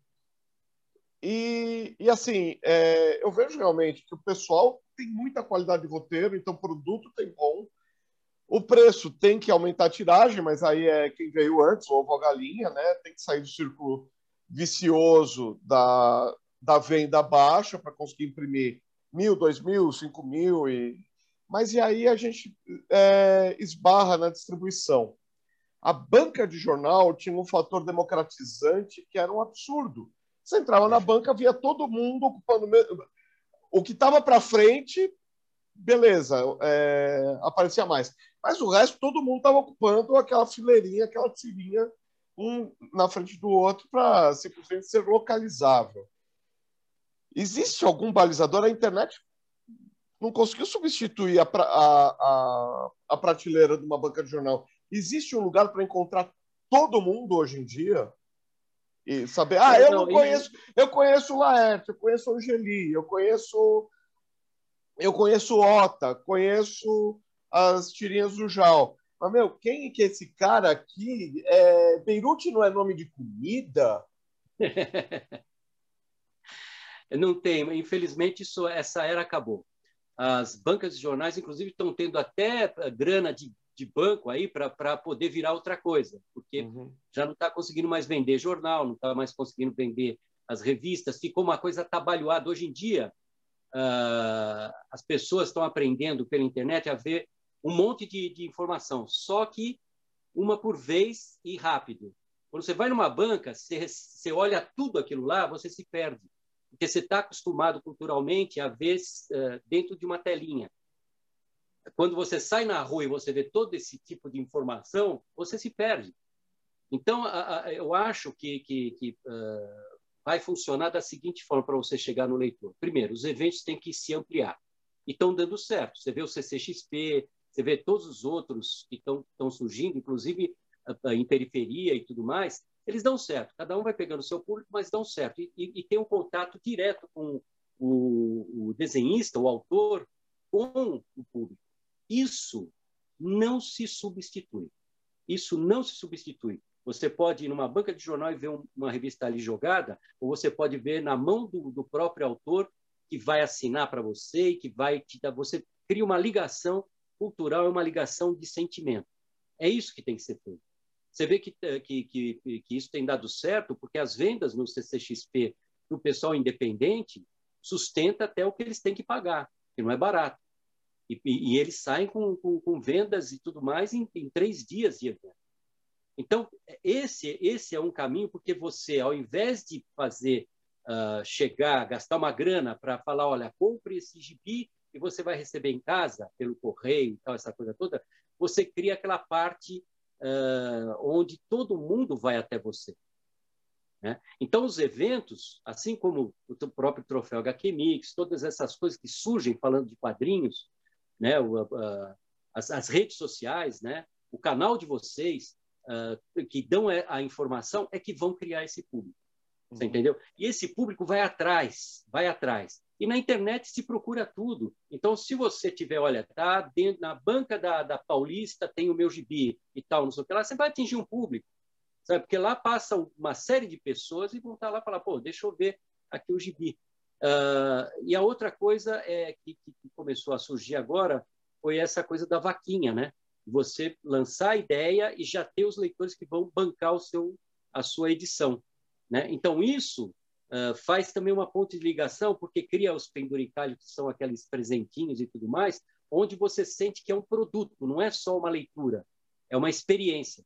E, e assim, é, eu vejo realmente que o pessoal tem muita qualidade de roteiro, então produto tem bom. O preço tem que aumentar a tiragem, mas aí é quem veio antes, o ovo a galinha, né? Tem que sair do círculo vicioso da, da venda baixa para conseguir imprimir mil, dois mil, cinco mil e mas e aí a gente é, esbarra na distribuição. A banca de jornal tinha um fator democratizante que era um absurdo. Você entrava na banca, via todo mundo ocupando o que estava para frente, beleza, é, aparecia mais. Mas o resto, todo mundo estava ocupando aquela fileirinha, aquela tirinha, um na frente do outro, para simplesmente ser localizável. Existe algum balizador? A internet não conseguiu substituir a, a, a, a prateleira de uma banca de jornal. Existe um lugar para encontrar todo mundo hoje em dia? E saber, ah, eu não conheço, eu conheço o Laerte, eu conheço o Angeli, eu conheço eu conheço o Ota, conheço as tirinhas do Jal. Mas, meu, quem que é esse cara aqui? É, Beirute não é nome de comida? não tem. Infelizmente, isso, essa era acabou. As bancas de jornais, inclusive, estão tendo até grana de, de banco aí para poder virar outra coisa, porque uhum. já não está conseguindo mais vender jornal, não está mais conseguindo vender as revistas, ficou uma coisa atabalhoada. Hoje em dia, uh, as pessoas estão aprendendo pela internet a ver um monte de, de informação, só que uma por vez e rápido. Quando você vai numa banca, você, você olha tudo aquilo lá, você se perde porque você está acostumado culturalmente a ver uh, dentro de uma telinha. Quando você sai na rua e você vê todo esse tipo de informação, você se perde. Então, a, a, eu acho que, que, que uh, vai funcionar da seguinte forma para você chegar no leitor. Primeiro, os eventos têm que se ampliar. E estão dando certo. Você vê o CCXP, você vê todos os outros que estão surgindo, inclusive em periferia e tudo mais, eles dão certo. Cada um vai pegando o seu público, mas dão certo. E, e, e tem um contato direto com o, o desenhista, o autor, com o público. Isso não se substitui. Isso não se substitui. Você pode ir numa banca de jornal e ver uma revista ali jogada, ou você pode ver na mão do, do próprio autor que vai assinar para você e que vai te dar. Você cria uma ligação cultural, é uma ligação de sentimento. É isso que tem que ser feito. Você vê que, eh, que, que, que isso tem dado certo, porque as vendas no CCXP do pessoal independente sustenta até o que eles têm que pagar, que não é barato. E, e, e eles saem com, com, com, vendas e tudo mais em, em três dias de evento. Então, esse, esse é um caminho, porque você, ao invés de fazer uh, chegar, gastar uma grana para falar, olha, compre esse gibi e você vai receber em casa, pelo correio e tal, essa coisa toda, você cria aquela parte uh, onde todo mundo vai até você. Né? Então, os eventos, assim como o próprio Troféu HQ Mix, todas essas coisas que surgem falando de quadrinhos, né? O, uh, as, as, redes sociais, né? o canal de vocês, uh, que dão a informação, é que vão criar esse público. Você uhum. entendeu? E esse público vai atrás, vai atrás. E na internet se procura tudo. Então, se você tiver, olha, tá dentro, na banca da, da Paulista tem o meu gibi e tal, não sei o que lá, você vai atingir um público. Sabe? Porque lá passa uma série de pessoas e vão estar lá e falar, pô, deixa eu ver aqui o gibi. Uh, e a outra coisa é que, que, começou a surgir agora foi essa coisa da vaquinha, né? Você lançar a ideia e já ter os leitores que vão bancar o seu, a sua edição. Né? Então, isso uh, faz também uma ponte de ligação, porque cria os penduricalhos, que são aqueles presentinhos e tudo mais, onde você sente que é um produto, não é só uma leitura, é uma experiência.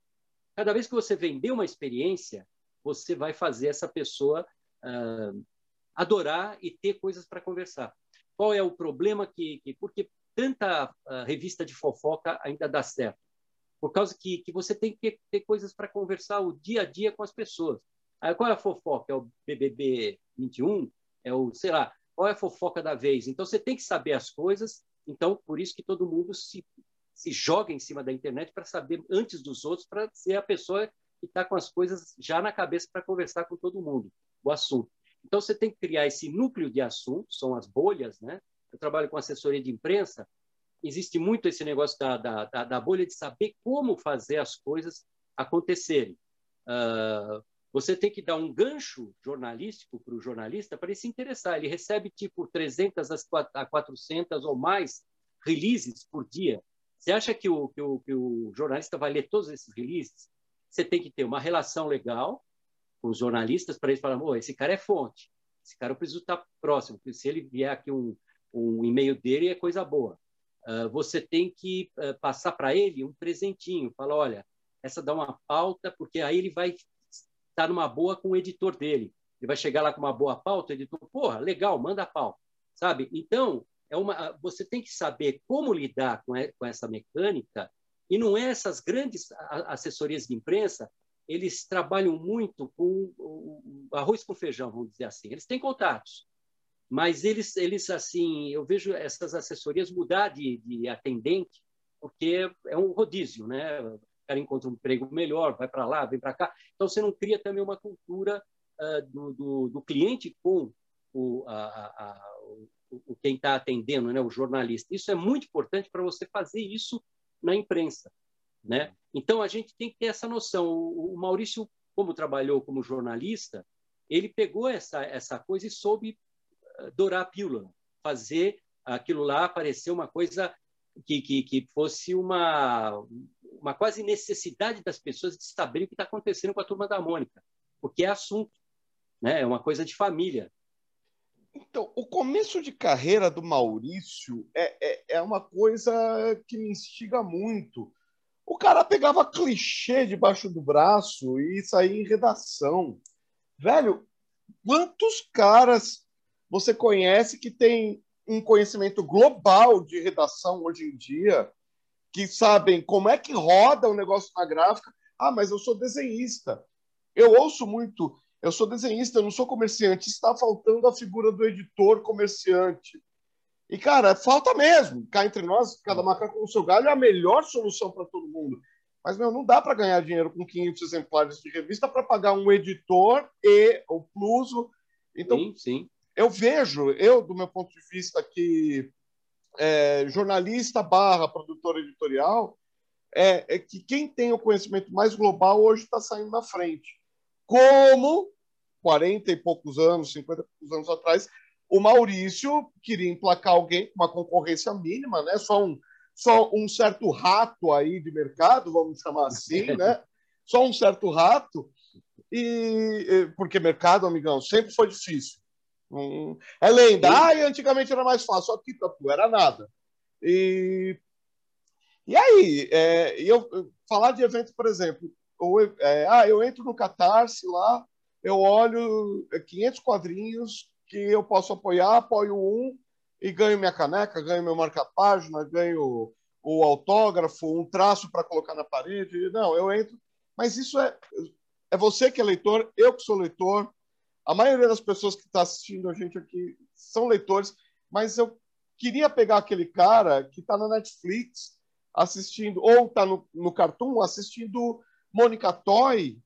Cada vez que você vender uma experiência, você vai fazer essa pessoa uh, adorar e ter coisas para conversar. Qual é o problema que, que, Porque tanta uh, revista de fofoca ainda dá certo? Por causa que, que você tem que ter coisas para conversar o dia a dia com as pessoas. Aí, qual é a fofoca? É o BBB 21? É o, sei lá, qual é a fofoca da vez? Então, você tem que saber as coisas. Então, por isso que todo mundo se, se joga em cima da internet para saber antes dos outros, para ser a pessoa que está com as coisas já na cabeça para conversar com todo mundo, o assunto. Então, você tem que criar esse núcleo de assuntos, são as bolhas, né? Eu trabalho com assessoria de imprensa, existe muito esse negócio da, da, da, bolha de saber como fazer as coisas acontecerem. Uh, você tem que dar um gancho jornalístico para o jornalista para ele se interessar. Ele recebe tipo 300 a 400 ou mais releases por dia. Você acha que o, que o, que o jornalista vai ler todos esses releases? Você tem que ter uma relação legal com os jornalistas para eles falarem: oh, esse cara é fonte, esse cara eu preciso estar próximo, porque se ele vier aqui um, um e-mail dele é coisa boa. Uh, você tem que uh, passar para ele um presentinho, fala, olha, essa dá uma pauta, porque aí ele vai estar numa boa com o editor dele. Ele vai chegar lá com uma boa pauta, o editor, porra, legal, manda a pauta, sabe? Então, é uma, você tem que saber como lidar com, com essa mecânica, e não é essas grandes assessorias de imprensa, eles trabalham muito com arroz com feijão, vamos dizer assim. Eles têm contatos, mas eles, eles assim, eu vejo essas assessorias mudar de, de atendente, porque é um rodízio, né? Cara encontra um emprego melhor, vai para lá, vem para cá. Então, você não cria também uma cultura uh, do, do, do, cliente com o, a, a, o, quem está atendendo, né? o jornalista. Isso é muito importante para você fazer isso na imprensa. Né? Então, a gente tem que ter essa noção. O, o Maurício, como trabalhou como jornalista, ele pegou essa, essa coisa e soube dourar a pílula, fazer aquilo lá parecer uma coisa que, que, que fosse uma, uma quase necessidade das pessoas de saberem o que está acontecendo com a turma da Mônica, porque é assunto, né? é uma coisa de família. Então, o começo de carreira do Maurício é, é, é uma coisa que me instiga muito. O cara pegava clichê debaixo do braço e saía em redação. Velho, quantos caras você conhece que tem um conhecimento global de redação hoje em dia, que sabem como é que roda o negócio na gráfica. Ah, mas eu sou desenhista. Eu ouço muito, eu sou desenhista, eu não sou comerciante. Está faltando a figura do editor comerciante. E, cara, falta mesmo. Cá entre nós, cada macaco com o seu galho é a melhor solução para todo mundo. Mas, meu, não dá para ganhar dinheiro com 500 exemplares de revista para pagar um editor e o pluso. Então, sim, sim eu vejo, eu, do meu ponto de vista que é, jornalista barra produtor editorial, é, é, que quem tem o conhecimento mais global hoje está saindo na frente. Como 40 e poucos anos, 50 e poucos anos atrás, o Maurício queria emplacar alguém com uma concorrência mínima, né? Só um, só um certo rato aí de mercado, vamos chamar assim, né? Só um certo rato. E porque mercado, amigão, sempre foi difícil. É lenda. Ah, e antigamente era mais fácil. Aqui, era nada. E, e aí, é, eu, falar de eventos, por exemplo, ou, é, ah, eu entro no Catarse lá, eu olho 500 é, quadrinhos que eu posso apoiar, apoio um e ganho minha caneca, ganho meu marca-página, ganho o autógrafo, um traço para colocar na parede. Não, eu entro. Mas isso é, é você que é leitor, eu que sou leitor, a maioria das pessoas que está assistindo a gente aqui são leitores, mas eu queria pegar aquele cara que está na Netflix assistindo, ou está no, no Cartoon assistindo Mônica Toy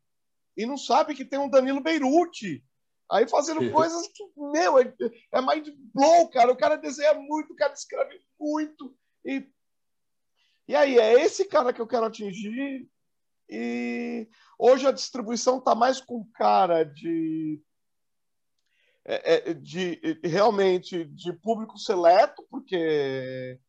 e não sabe que tem um Danilo Beirute aí fazendo coisas que, meu, é, é mind blow, cara. O cara desenha muito, o cara escreve muito. E, e aí, é esse cara que eu quero atingir. E hoje a distribuição está mais com cara de de realmente de público seleto, porque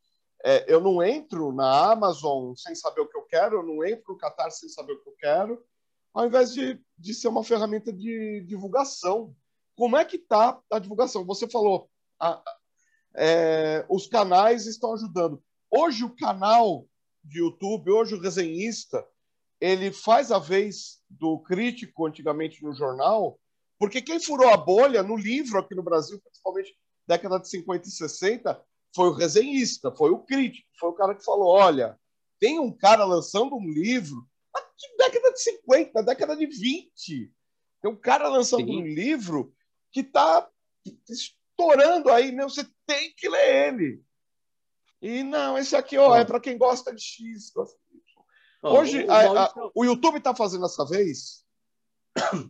é, eu não entro na Amazon sem saber o que eu quero, eu não entro no Qatar sem saber o que eu quero, ao invés de, de ser uma ferramenta de divulgação. Como é que está a divulgação? Você falou, a, é, os canais estão ajudando. Hoje o canal de YouTube, hoje o resenhista, ele faz a vez do crítico antigamente no jornal, porque quem furou a bolha no livro aqui no Brasil, principalmente década de 50 e 60, foi o resenhista, foi o crítico, foi o cara que falou: olha, tem um cara lançando um livro na década de 50, na década de 20. Tem um cara lançando Sim. um livro que está estourando aí, meu, você tem que ler ele. E não, esse aqui ó, é para quem gosta de X. Gosta de Hoje, o, a, a, o YouTube está fazendo essa vez?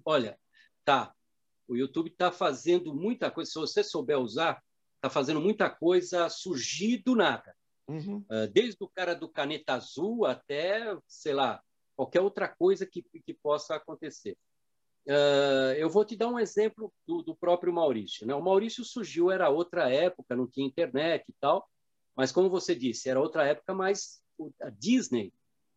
Olha, tá. O YouTube está fazendo muita coisa. Se você souber usar, está fazendo muita coisa surgir do nada. Uhum. Uh, desde o cara do caneta azul até, sei lá, qualquer outra coisa que, que possa acontecer. Uh, eu vou te dar um exemplo do, do, próprio Maurício. Né? O Maurício surgiu, era outra época, não tinha internet e tal, mas como você disse, era outra época, mas a Disney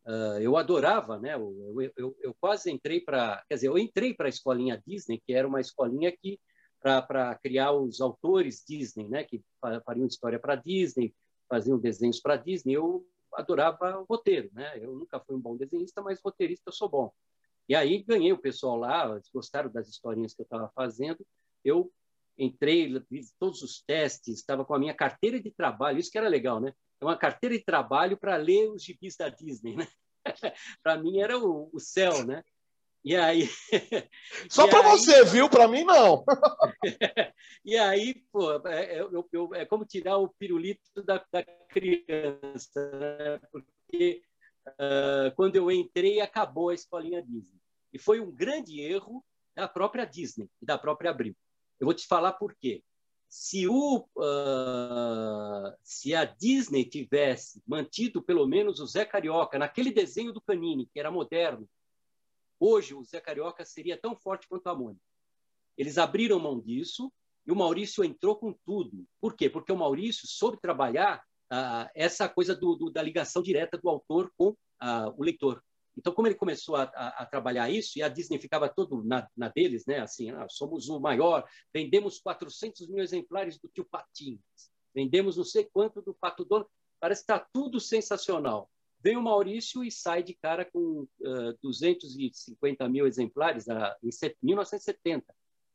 Uh, eu adorava, né? Eu, eu, eu quase entrei para, quer dizer, eu entrei para a escolinha Disney, que era uma escolinha que para criar os autores Disney, né? Que fariam história para Disney, faziam desenhos para Disney. Eu adorava o roteiro, né? Eu nunca fui um bom desenhista, mas roteirista eu sou bom. E aí ganhei o pessoal lá, eles gostaram das historinhas que eu estava fazendo. Eu entrei, fiz todos os testes, estava com a minha carteira de trabalho, isso que era legal, né? É uma carteira de trabalho para ler os gibis da Disney, né? para mim era o, o, céu, né? E aí. Só para você, viu? Para mim, não. e aí, pô, é, é, eu, eu, é como tirar o pirulito da, da criança, né? Porque uh, quando eu entrei, acabou a escolinha Disney. E foi um grande erro da própria Disney e da própria Abril. Eu vou te falar por quê se, o, uh, se a Disney tivesse mantido pelo menos o Zé Carioca naquele desenho do Canini, que era moderno, hoje o Zé Carioca seria tão forte quanto a Mônica. Eles abriram mão disso e o Maurício entrou com tudo. Por quê? Porque o Maurício soube trabalhar uh, essa coisa do, do, da ligação direta do autor com uh, o leitor. Então, como ele começou a, a, a, trabalhar isso, e a Disney ficava todo na, na deles, né? Assim, ah, somos o maior, vendemos 400 mil exemplares do Tio Patinhos, vendemos não sei quanto do Pato Dono, parece que está tudo sensacional. Vem o Maurício e sai de cara com uh, 250 mil exemplares uh, em 1970,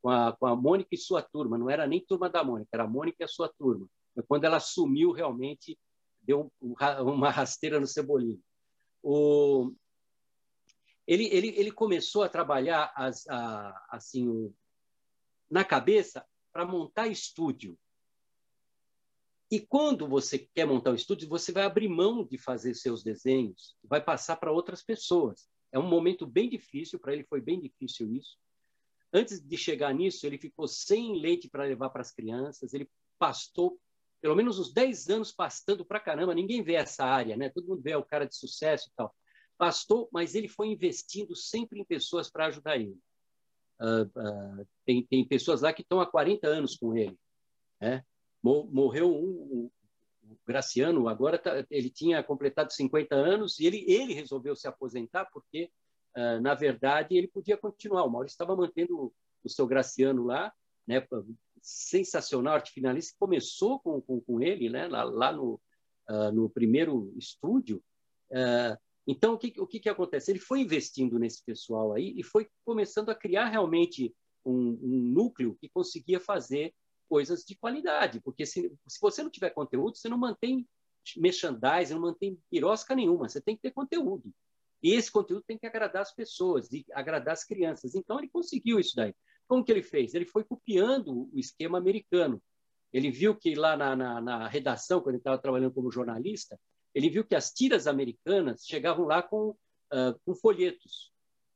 com a, com a Mônica e sua turma. Não era nem turma da Mônica, era a Mônica e a sua turma. Quando ela sumiu, realmente deu um, uma rasteira no Cebolinho. O, ele, ele, ele começou a trabalhar as, a, assim na cabeça para montar estúdio. E quando você quer montar um estúdio, você vai abrir mão de fazer seus desenhos, vai passar para outras pessoas. É um momento bem difícil, para ele foi bem difícil isso. Antes de chegar nisso, ele ficou sem leite para levar para as crianças, ele pastou pelo menos uns 10 anos pastando para caramba. Ninguém vê essa área, né? Todo mundo vê o cara de sucesso e tal. Pastor, mas ele foi investindo sempre em pessoas para ajudar ele. Uh, uh, tem, tem pessoas lá que estão há 40 anos com ele. Né? Morreu um, um, Graciano, agora tá, ele tinha completado 50 anos e ele, ele resolveu se aposentar porque, uh, na verdade, ele podia continuar. O Maurício estava mantendo o, o seu Graciano lá, né? sensacional, arte finalista, começou com, com, com ele né? lá, lá no, no primeiro estúdio. Uh, então, o que, o que, que acontece? Ele foi investindo nesse pessoal aí e foi começando a criar realmente um, um núcleo que conseguia fazer coisas de qualidade, porque se, se você não tiver conteúdo, você não mantém merchandising, não mantém pirosca nenhuma, você tem que ter conteúdo. E esse conteúdo tem que agradar as pessoas, e agradar as crianças. Então, ele conseguiu isso daí. Como que ele fez? Ele foi copiando o esquema americano. Ele viu que lá na, na, na redação, quando ele estava trabalhando como jornalista, ele viu que as tiras americanas chegavam lá com, uh, com folhetos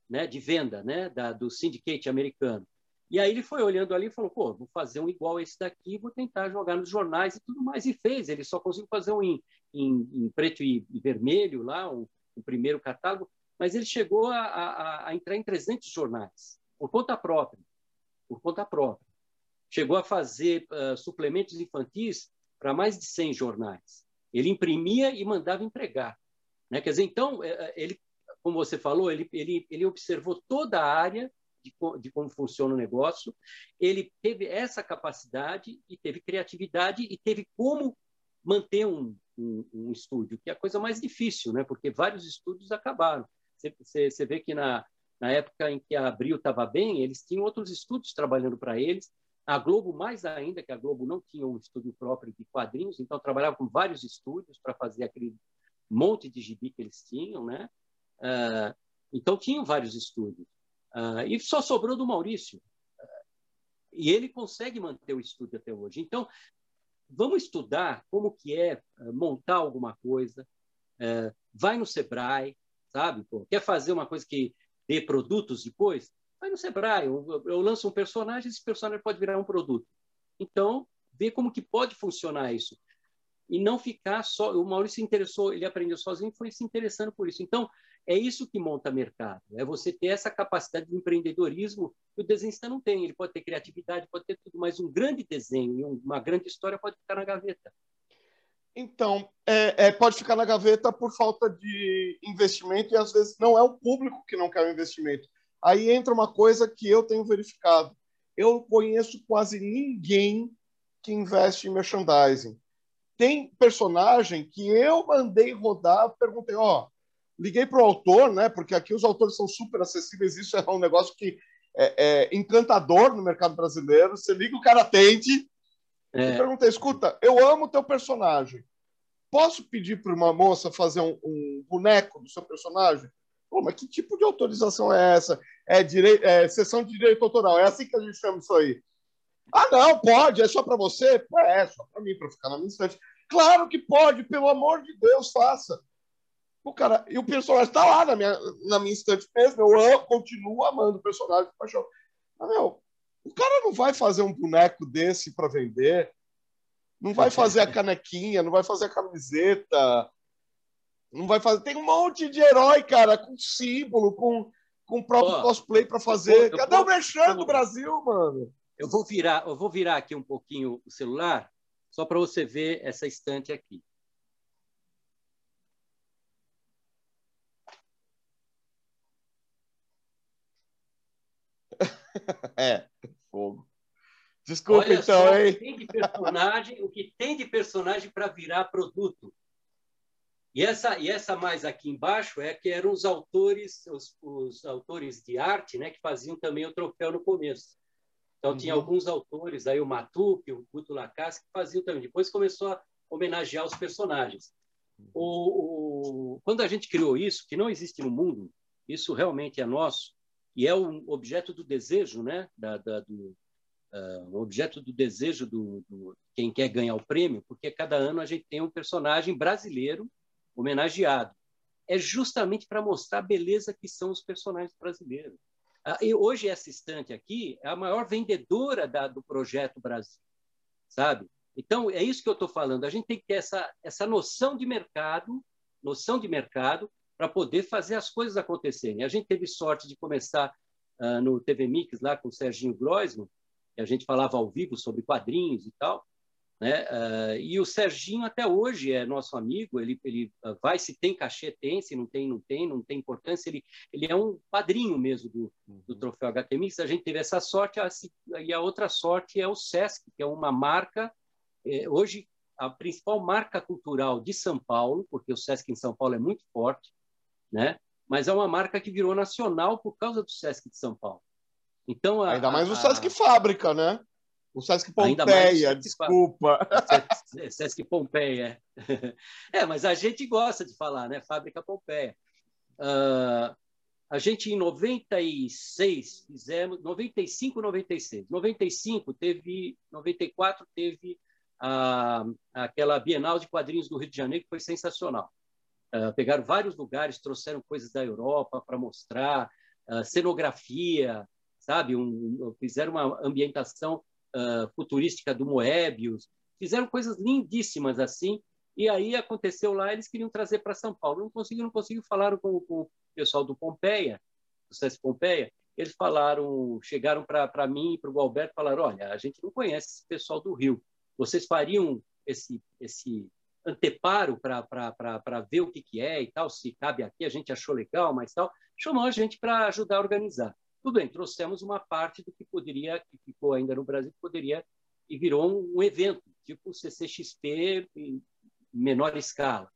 né, de venda né, da, do syndicate americano. E aí ele foi olhando ali e falou, pô, vou fazer um igual a esse daqui, vou tentar jogar nos jornais e tudo mais. E fez, ele só conseguiu fazer um em, em, em preto e, vermelho lá, um, um, primeiro catálogo, mas ele chegou a, a, a, entrar em 300 jornais, por conta própria, por conta própria. Chegou a fazer uh, suplementos infantis para mais de 100 jornais. Ele imprimia e mandava entregar. Né? Quer dizer, então, é, é, ele, como você falou, ele, ele, ele observou toda a área de, de como funciona o negócio, ele teve essa capacidade e teve criatividade e teve como manter um, um, um estúdio, que é a coisa mais difícil, né? porque vários estúdios acabaram. Você vê que na, na época em que a Abril estava bem, eles tinham outros estúdios trabalhando para eles, A Globo, mais ainda, que a Globo não tinha um estúdio próprio de quadrinhos, então trabalhava com vários estúdios para fazer aquele monte de gibi que eles tinham, né? Uh, então, tinham vários estúdios. Uh, e só sobrou do Maurício. Uh, e ele consegue manter o estúdio até hoje. Então, vamos estudar como que é montar alguma coisa. vai no Sebrae, sabe? Pô, quer fazer uma coisa que dê produtos depois? Vai no Sebrae. Eu, eu lanço um personagem, esse personagem pode virar um produto. Então, vê como que pode funcionar isso e não ficar só. O Maurício se interessou, ele aprendeu sozinho e foi se interessando por isso. Então, é isso que monta mercado, é você ter essa capacidade de empreendedorismo que o desenhista não tem. Ele pode ter criatividade, pode ter tudo, mas um grande desenho uma grande história pode ficar na gaveta. Então, é, é, pode ficar na gaveta por falta de investimento e às vezes não é o público que não quer o investimento. Aí entra uma coisa que eu tenho verificado. Eu conheço quase ninguém que investe em merchandising. Tem personagem que eu mandei rodar, perguntei, ó, liguei para o autor, né? Porque aqui os autores são super acessíveis. Isso é um negócio que é, é encantador no mercado brasileiro. Você liga, o cara atende. É. E perguntei: escuta, eu amo teu personagem. Posso pedir para uma moça fazer um, um, boneco do seu personagem? Pô, mas que tipo de autorização é essa? É, direi é sessão de direito autoral. É assim que a gente chama isso aí. Ah, não, pode. É só para você? É, só para mim, para ficar na minha instante. Claro que pode, pelo amor de Deus, faça. O cara, e o personagem está lá na minha, na minha estante mesmo. Eu continuo amando o personagem de paixão. Mas, meu, o cara não vai fazer um boneco desse para vender. Não vai fazer a canequinha, não vai fazer a camiseta. Não vai fazer. Tem um monte de herói, cara, com símbolo, com, com o próprio oh, cosplay para fazer. Vou, Cadê vou, o merchan do Brasil, mano? Eu vou virar, eu vou virar aqui um pouquinho o celular, só para você ver essa estante aqui. é, fogo. Desculpa, Olha então, só, hein? O que tem de personagem, o que tem de personagem para virar produto. E essa, e essa mais aqui embaixo é que eram os autores, os, os autores de arte, né, que faziam também o troféu no começo. Então, uhum. tinha alguns autores, aí o Matuque, o Guto Lacasse, que faziam também. Depois começou a homenagear os personagens. O, o, quando a gente criou isso, que não existe no mundo, isso realmente é nosso, e é um objeto do desejo, né? Da, da do uh, objeto do desejo do, do, quem quer ganhar o prêmio, porque cada ano a gente tem um personagem brasileiro homenageado. É justamente para mostrar a beleza que são os personagens brasileiros. Uh, e hoje essa estante aqui é a maior vendedora da, do projeto Brasil, sabe? Então é isso que eu estou falando. A gente tem que ter essa essa noção de mercado, noção de mercado para poder fazer as coisas acontecerem. A gente teve sorte de começar uh, no TV Mix lá com o Serginho Groisman, que a gente falava ao vivo sobre quadrinhos e tal, né? Uh, e o Serginho até hoje é nosso amigo, ele, ele uh, vai se tem cachê, tem, se não tem, não tem, não tem importância, ele, ele é um padrinho mesmo do, do uhum. troféu HT Mix, a gente teve essa sorte, a, e a outra sorte é o Sesc, que é uma marca, eh, hoje a principal marca cultural de São Paulo, porque o Sesc em São Paulo é muito forte, né? Mas é uma marca que virou nacional por causa do Sesc de São Paulo. Então, a, ainda mais o Sesc a... Fábrica, né? O Sesc Pompeia, desculpa. Sesc, Sesc Pompeia. É, mas a gente gosta de falar, né? Fábrica Pompeia. Uh, a gente em 96 fizemos 95, 96. 95 teve, 94 teve a, aquela Bienal de Quadrinhos do Rio de Janeiro que foi sensacional. Uh, pegaram vários lugares, trouxeram coisas da Europa para mostrar, uh, cenografia, sabe? Um, fizeram uma ambientação uh, futurística do Moebius, fizeram coisas lindíssimas assim. E aí aconteceu lá, eles queriam trazer para São Paulo. Não conseguiram, não conseguiram. Falaram com, com o pessoal do Pompeia, do SESC Pompeia. Eles falaram, chegaram para mim e para o Alberto, falaram: olha, a gente não conhece esse pessoal do Rio. Vocês fariam esse, esse anteparo para ver o que, que é e tal, se cabe aqui, a gente achou legal, mas tal, chamou a gente para ajudar a organizar. Tudo bem, trouxemos uma parte do que poderia, que ficou ainda no Brasil, poderia, e virou um, evento, tipo o CCXP em menor escala,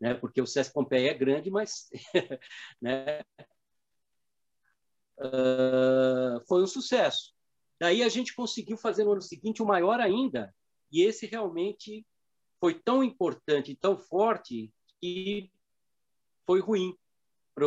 né? porque o SESC Pompeia é grande, mas né? Uh, foi um sucesso. Daí a gente conseguiu fazer no ano seguinte o maior ainda, e esse realmente foi tão importante, tão forte, que foi ruim para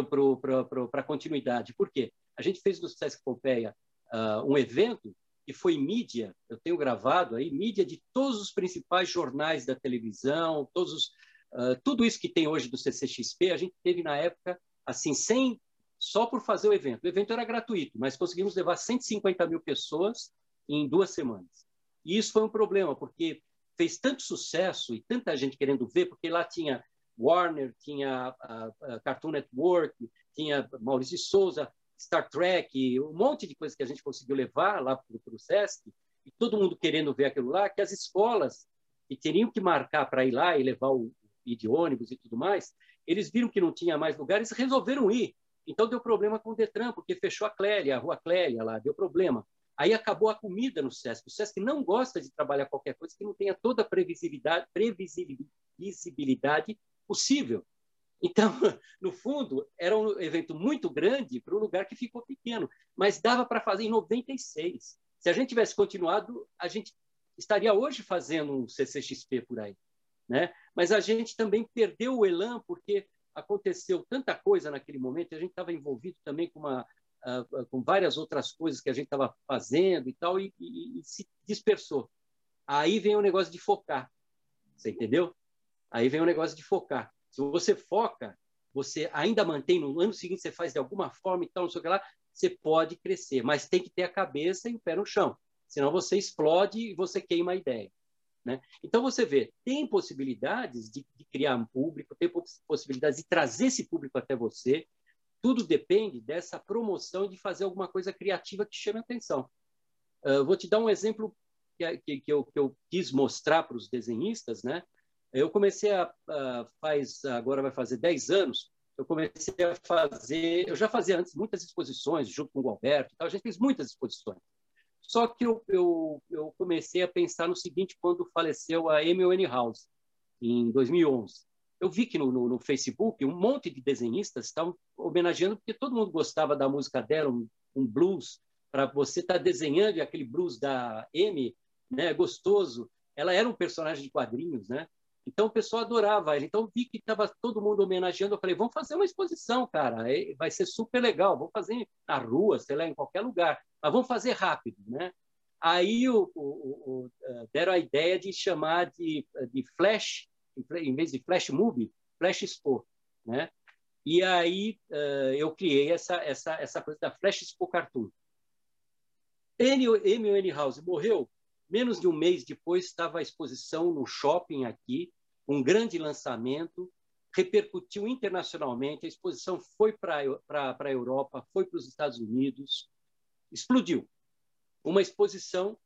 a continuidade. Por quê? A gente fez no Sesc Pompeia uh, um evento que foi mídia, eu tenho gravado aí, mídia de todos os principais jornais da televisão, todos os, uh, tudo isso que tem hoje do CCXP, a gente teve na época, assim, sem, só por fazer o evento. O evento era gratuito, mas conseguimos levar 150 mil pessoas em duas semanas. E isso foi um problema, porque fez tanto sucesso e tanta gente querendo ver, porque lá tinha Warner, tinha a, a Cartoon Network, tinha Maurício Souza, Star Trek, um monte de coisas que a gente conseguiu levar lá para o SESC, e todo mundo querendo ver aquilo lá, que as escolas que teriam que marcar para ir lá e levar o ir de ônibus e tudo mais, eles viram que não tinha mais lugares e resolveram ir. Então deu problema com o Detran, porque fechou a Clélia, a rua Clélia lá, deu problema. Aí acabou a comida no SESC. O SESC não gosta de trabalhar qualquer coisa que não tenha toda a previsibilidade, previsibilidade possível. Então, no fundo, era um evento muito grande para um lugar que ficou pequeno, mas dava para fazer em 96. Se a gente tivesse continuado, a gente estaria hoje fazendo um CCXP por aí, né? Mas a gente também perdeu o elan porque aconteceu tanta coisa naquele momento, a gente estava envolvido também com uma uh, com várias outras coisas que a gente estava fazendo e tal e, e, e se dispersou. Aí vem o negócio de focar, você entendeu? Aí vem o negócio de focar. Se você foca, você ainda mantém, no ano seguinte você faz de alguma forma e tal, não sei o que lá, você pode crescer, mas tem que ter a cabeça e o pé no chão. Senão você explode e você queima a ideia. Né? Então você vê, tem possibilidades de, de, criar um público, tem possibilidades de trazer esse público até você. Tudo depende dessa promoção de fazer alguma coisa criativa que chame a atenção. Uh, vou te dar um exemplo que, que, que, eu, que eu quis mostrar para os desenhistas, né? Eu comecei a, a, faz agora vai fazer 10 anos, eu comecei a fazer, eu já fazia antes muitas exposições junto com o Alberto, a gente fez muitas exposições. Só que eu, eu, eu comecei a pensar no seguinte quando faleceu a Amy Winehouse em 2011. Eu vi que no, no, no Facebook um monte de desenhistas estavam homenageando porque todo mundo gostava da música dela, um, um blues para você estar tá desenhando aquele blues da Amy, né, gostoso. Ela era um personagem de quadrinhos, né? Então o pessoal adorava ele. Então vi que estava todo mundo homenageando. Eu falei, vamos fazer uma exposição, cara. Vai ser super legal. Vamos fazer na rua, sei lá, em qualquer lugar. Mas vamos fazer rápido, né? Aí o, o, o, eh, deram a ideia de chamar de, de Flash, em vez de Flash Movie, Flash Expo, né? E aí uh, eu criei essa, essa, essa coisa da Flash Expo Cartoon. Amy House morreu Menos de um mês depois estava a exposição no shopping aqui, um grande lançamento, repercutiu internacionalmente, a exposição foi para a Europa, foi para os Estados Unidos, explodiu. Uma exposição.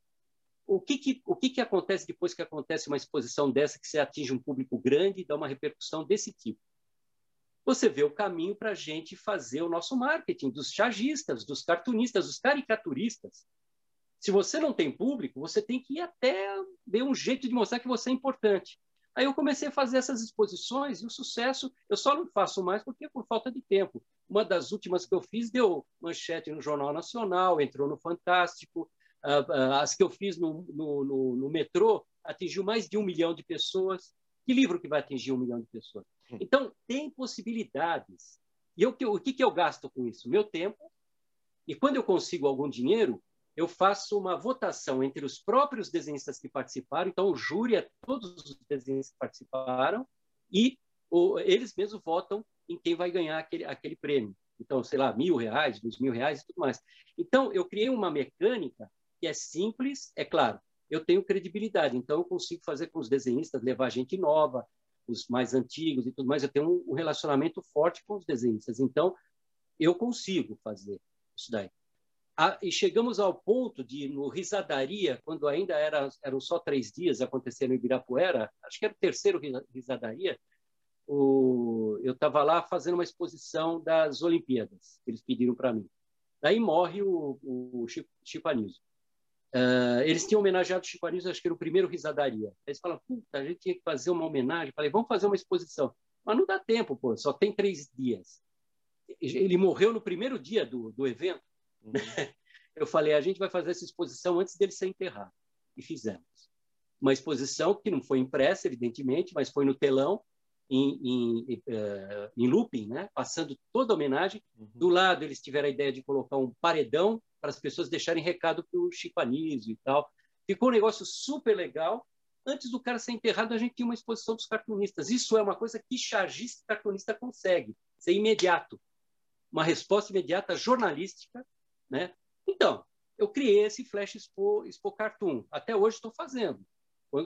O que, que, o que, que acontece depois que acontece uma exposição dessa, que você atinge um público grande e dá uma repercussão desse tipo? Você vê o caminho para a gente fazer o nosso marketing, dos chargistas, dos cartunistas, dos caricaturistas. Se você não tem público, você tem que ir até ver um jeito de mostrar que você é importante. Aí eu comecei a fazer essas exposições e o sucesso eu só não faço mais porque é por falta de tempo. Uma das últimas que eu fiz deu manchete no Jornal Nacional, entrou no Fantástico. As que eu fiz no, no, no, no metrô atingiu mais de um milhão de pessoas. Que livro que vai atingir um milhão de pessoas? Hum. Então, tem possibilidades. E eu, o que, que eu gasto com isso? Meu tempo. E quando eu consigo algum dinheiro, eu faço uma votação entre os próprios desenhistas que participaram, então o júri é todos os desenhistas que participaram, e o, eles mesmos votam em quem vai ganhar aquele, aquele prêmio. Então, sei lá, mil reais, dois mil reais e tudo mais. Então, eu criei uma mecânica que é simples, é claro, eu tenho credibilidade, então eu consigo fazer com os desenhistas, levar gente nova, os mais antigos e tudo mais, eu tenho um relacionamento forte com os desenhistas, então eu consigo fazer isso daí e chegamos ao ponto de, no Risadaria, quando ainda era, eram só três dias acontecendo em Ibirapuera, acho que era o terceiro Risadaria, o, eu estava lá fazendo uma exposição das Olimpíadas, que eles pediram para mim. Daí morre o, o Chico Anísio. Uh, eles tinham homenageado o Chico Anísio, acho que era o primeiro Risadaria. Eles falaram, puta, a gente tinha que fazer uma homenagem. Falei, vamos fazer uma exposição. Mas não dá tempo, pô, só tem três dias. Ele morreu no primeiro dia do, do evento. Uhum. eu falei, a gente vai fazer essa exposição antes dele ser enterrado. E fizemos. Uma exposição que não foi impressa, evidentemente, mas foi no telão, em, em, uh, em looping, né? passando toda a homenagem. Uhum. Do lado, eles tiveram a ideia de colocar um paredão para as pessoas deixarem recado para o Chico Anísio e tal. Ficou um negócio super legal. Antes do cara ser enterrado, a gente tinha uma exposição dos cartunistas. Isso é uma coisa que chargista cartunista consegue, ser imediato. Uma resposta imediata jornalística. Né? Então, eu criei esse Flash Expo, Expo Cartoon. Até hoje estou fazendo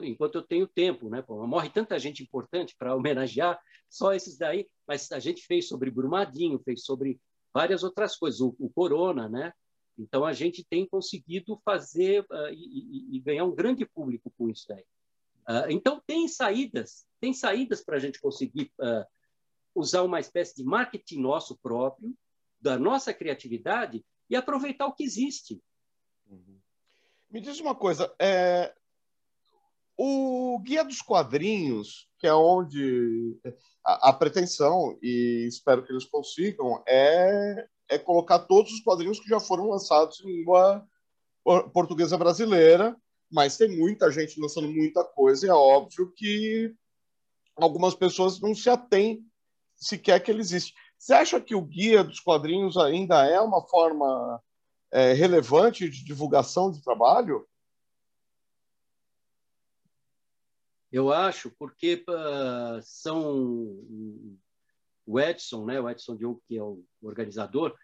enquanto eu tenho tempo, né? Morre tanta gente importante para homenagear, só esses daí, mas a gente fez sobre Brumadinho, fez sobre várias outras coisas, o, o Corona, né? Então a gente tem conseguido fazer uh, e, e, ganhar um grande público com isso daí. Uh, então tem saídas, tem saídas para a gente conseguir uh, usar uma espécie de marketing nosso próprio, da nossa criatividade e aproveitar o que existe. Uhum. Me diz uma coisa, é, o Guia dos Quadrinhos, que é onde a, a, pretensão, e espero que eles consigam, é, é colocar todos os quadrinhos que já foram lançados em língua portuguesa brasileira, mas tem muita gente lançando muita coisa, e é óbvio que algumas pessoas não se atêm sequer que ele existe. Você acha que o Guia dos Quadrinhos ainda é uma forma é, relevante de divulgação de trabalho? Eu acho, porque uh, são o Edson, né, o Edson Diogo, que é o organizador,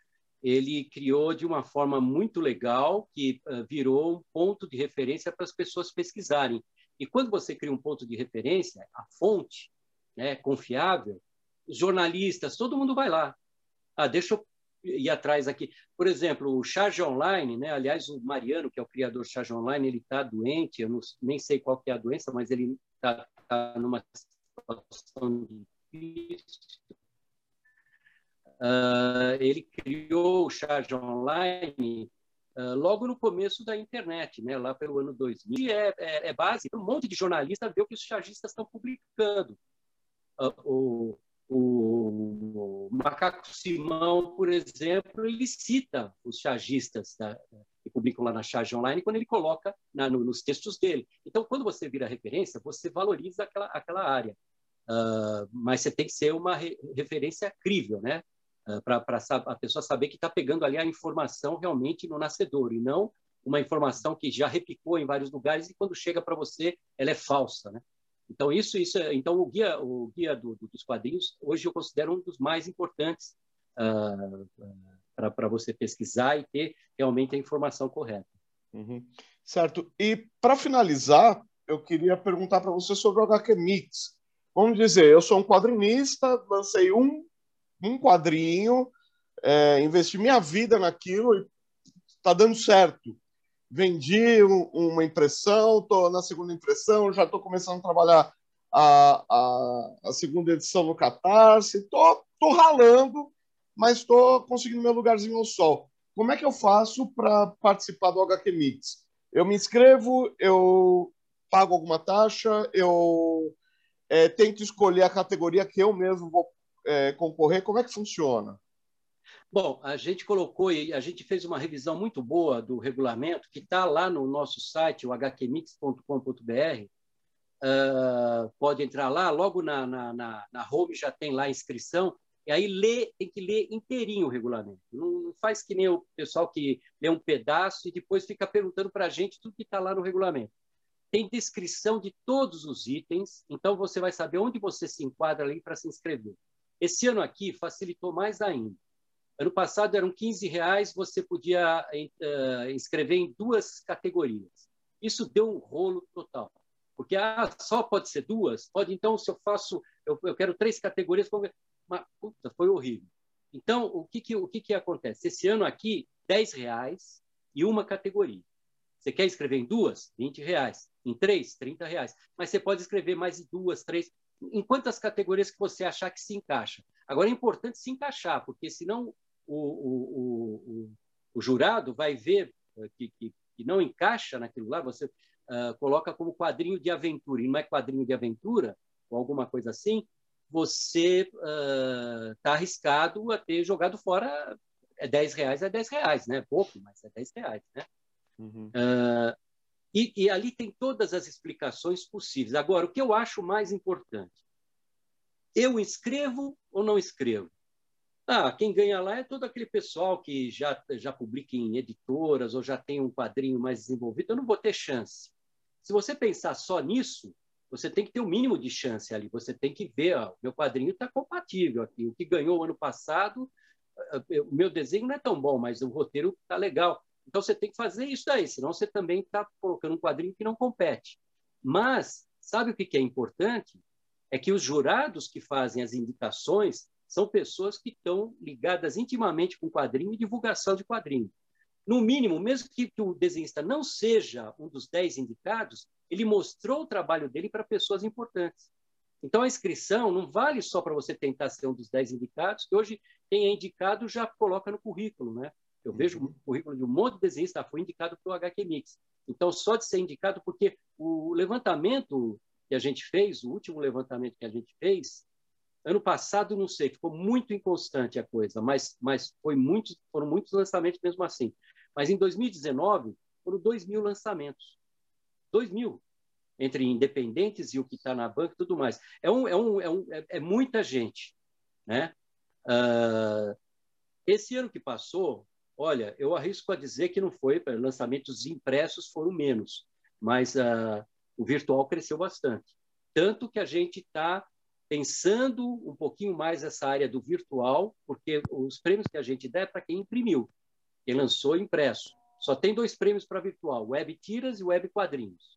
ele criou de uma forma muito legal que uh, virou um ponto de referência para as pessoas pesquisarem. E quando você cria um ponto de referência, a fonte né, confiável, jornalistas, todo mundo vai lá. Ah, deixa eu ir atrás aqui. Por exemplo, o Charge Online, né? aliás, o Mariano, que é o criador do Charge Online, ele está doente, eu não, nem sei qual é a doença, mas ele está tá numa situação difícil. Uh, ele criou o Charge Online uh, logo no começo da internet, né, lá pelo ano 2000. E é, é, é base um monte de jornalista ver o que os chargistas estão publicando. Uh, o, o, Macaco Simão, por exemplo, ele cita os chargistas da, que publicam lá na charge online quando ele coloca na, no, nos textos dele. Então, quando você vira referência, você valoriza aquela, aquela área. Uh, mas você tem que ser uma re, referência crível, né? Uh, ah, para a pessoa saber que está pegando ali a informação realmente no nascedor, e não uma informação que já repicou em vários lugares e quando chega para você, ela é falsa, né? Então, isso, isso é, então o guia, o guia do, do, dos quadrinhos, hoje eu considero um dos mais importantes uh, para você pesquisar e ter realmente a informação correta. Uhum. Certo. E para finalizar, eu queria perguntar para você sobre o HQ Mix. Vamos dizer, eu sou um quadrinista, lancei um, um quadrinho, é, investi minha vida naquilo e está dando certo. Vendi um, uma impressão, estou na segunda impressão, já estou começando a trabalhar a, a, a segunda edição no Catarse, estou ralando mas estou conseguindo meu lugarzinho ao sol. Como é que eu faço para participar do HQ Mix? Eu me inscrevo, eu pago alguma taxa, eu é, tento escolher a categoria que eu mesmo vou é, concorrer. Como é que funciona? Bom, a gente colocou e a gente fez uma revisão muito boa do regulamento que está lá no nosso site, o hqmix.com.br. Uh, ah, pode entrar lá, logo na, na, na, na home já tem lá a inscrição. E aí lê, tem que ler inteirinho o regulamento. Não faz que nem o pessoal que lê um pedaço e depois fica perguntando para a gente tudo que está lá no regulamento. Tem descrição de todos os itens, então você vai saber onde você se enquadra ali para se inscrever. Esse ano aqui facilitou mais ainda. Ano passado eram 15 reais, você podia uh, inscrever em duas categorias. Isso deu um rolo total. Porque ah, só pode ser duas? Pode, então, se eu faço, eu, eu quero três categorias, mas, puta, foi horrível. Então, o que que, o que que acontece? Esse ano aqui, 10 reais e uma categoria. Você quer escrever em duas? 20 reais. Em três? 30 reais. Mas você pode escrever mais em duas, três, em quantas categorias que você achar que se encaixa. Agora, é importante se encaixar, porque senão o, o, o, o jurado vai ver eh, que, que, que, não encaixa naquilo lá, você uh, coloca como quadrinho de aventura, e não é quadrinho de aventura, ou alguma coisa assim, você está uh, arriscado a ter jogado fora é 10 reais, é 10 reais, né? Pouco, mas é 10 reais, né? Uhum. Uh, e, e ali tem todas as explicações possíveis. Agora, o que eu acho mais importante, eu escrevo ou não escrevo? Ah, quem ganha lá é todo aquele pessoal que já, já publica em editoras ou já tem um quadrinho mais desenvolvido. Eu não vou ter chance. Se você pensar só nisso, você tem que ter o um mínimo de chance ali. Você tem que ver, ó, meu quadrinho está compatível aqui. O que ganhou ano passado, eh, eh, o meu desenho não é tão bom, mas o roteiro está legal. Então você tem que fazer isso daí, senão você também está colocando um quadrinho que não compete. Mas sabe o que é importante? É que os jurados que fazem as indicações são pessoas que estão ligadas intimamente com quadrinho e divulgação de quadrinho. No mínimo, mesmo que, que o desenhista não seja um dos dez indicados, ele mostrou o trabalho dele para pessoas importantes. Então, a inscrição não vale só para você tentar ser um dos dez indicados, que hoje quem é indicado já coloca no currículo. Né? Eu vejo uhum. o currículo de um monte de desenhista, foi indicado para o HQ Mix. Então, só de ser indicado, porque o levantamento que a gente fez, o último levantamento que a gente fez, Ano passado, não sei, ficou muito inconstante a coisa, mas, mas foi muito, foram muitos lançamentos mesmo assim. Mas em 2019, foram 2 mil lançamentos. 2 mil. Entre independentes e o que está na banca e tudo mais. É, um, é, um, é, um, é, é muita gente. Né? Uh, esse ano que passou, olha, eu arrisco a dizer que não foi, lançamentos impressos foram menos, mas uh, o virtual cresceu bastante. Tanto que a gente está pensando um pouquinho mais essa área do virtual, porque os prêmios que a gente dá é para quem imprimiu, quem lançou impresso. Só tem dois prêmios para virtual, Web Tiras e Web Quadrinhos.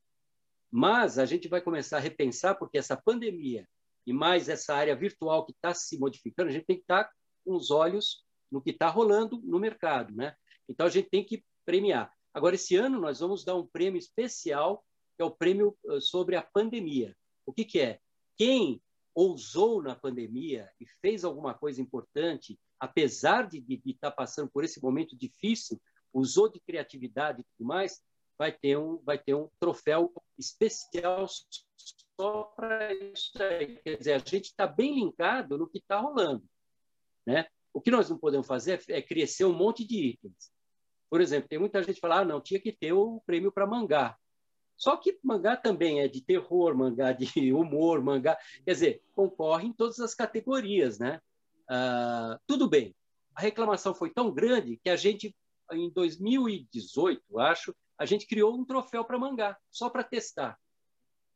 Mas a gente vai começar a repensar, porque essa pandemia e mais essa área virtual que está se modificando, a gente tem que estar tá com os olhos no que está rolando no mercado. Né? Então, a gente tem que premiar. Agora, esse ano, nós vamos dar um prêmio especial, que é o prêmio sobre a pandemia. O que, que é? Quem ousou na pandemia e fez alguma coisa importante, apesar de, estar tá passando por esse momento difícil, usou de criatividade e tudo mais, vai ter um, vai ter um troféu especial só para isso aí. Quer dizer, a gente está bem linkado no que está rolando. Né? O que nós não podemos fazer é crescer um monte de itens. Por exemplo, tem muita gente que fala, ah, não, tinha que ter o prêmio para mangá. Só que mangá também é de terror, mangá de humor, mangá. Quer dizer, concorre em todas as categorias, né? Ah, tudo bem. A reclamação foi tão grande que a gente, em 2018, acho, a gente criou um troféu para mangá, só para testar.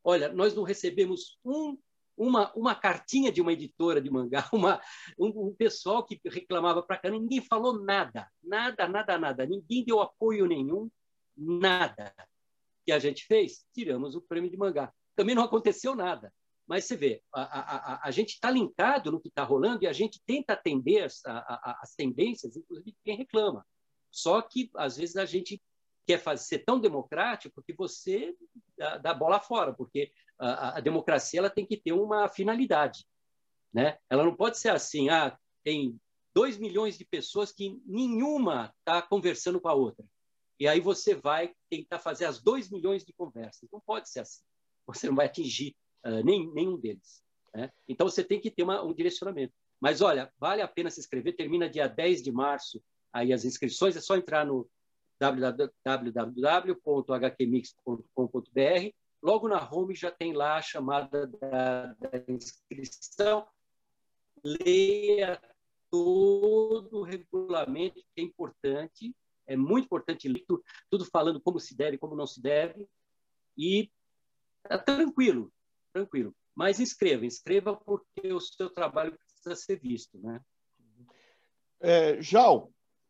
Olha, nós não recebemos um, uma, uma cartinha de uma editora de mangá, uma, um, um pessoal que reclamava para cá, ninguém falou nada, nada, nada, nada. Ninguém deu apoio nenhum, nada que a gente fez? Tiramos o prêmio de mangá. Também não aconteceu nada. Mas você vê, a, a, a, a gente está linkado no que está rolando e a gente tenta atender as, as tendências, inclusive quem reclama. Só que, às vezes, a gente quer fazer, ser tão democrático que você dá, dá bola fora, porque a, a, democracia ela tem que ter uma finalidade. Né? Ela não pode ser assim, ah, tem 2 milhões de pessoas que nenhuma está conversando com a outra e aí você vai tentar fazer as 2 milhões de conversas. Não pode ser assim. Você não vai atingir uh, nem, nenhum deles. Né? Então, você tem que ter uma, um direcionamento. Mas, olha, vale a pena se inscrever. Termina dia 10 de março aí as inscrições. É só entrar no www.hqmix.com.br. Logo na home já tem lá a chamada da, da inscrição. Leia todo o regulamento, que é importante, é muito importante ler tudo falando como se deve, como não se deve, e é tranquilo, tranquilo. Mas inscreva, inscreva porque o seu trabalho precisa ser visto, né? É,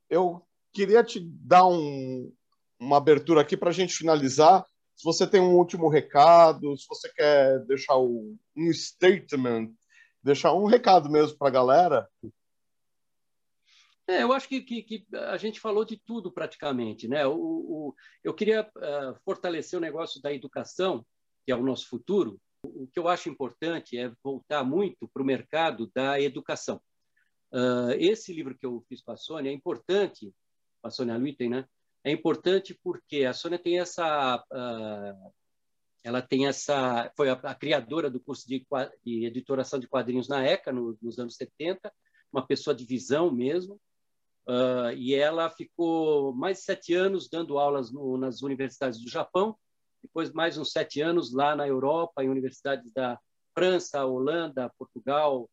eu queria te dar um, uma abertura aqui para a gente finalizar. Se você tem um último recado, se você quer deixar um statement, deixar um recado mesmo para a galera, é, eu acho que, que, que, a gente falou de tudo praticamente. Né? O, o eu queria uh, fortalecer o negócio da educação, que é o nosso futuro. O que eu acho importante é voltar muito para o mercado da educação. Uh, esse livro que eu fiz para a Sônia é importante, a Sônia Luiten, né? É importante porque a Sônia tem essa, uh, ela tem essa, foi a, a criadora do curso de, de, editoração de quadrinhos na ECA no, nos anos 70, uma pessoa de visão mesmo, uh, e ela ficou mais de sete anos dando aulas no, nas universidades do Japão, depois mais uns sete anos lá na Europa, em universidades da França, Holanda, Portugal,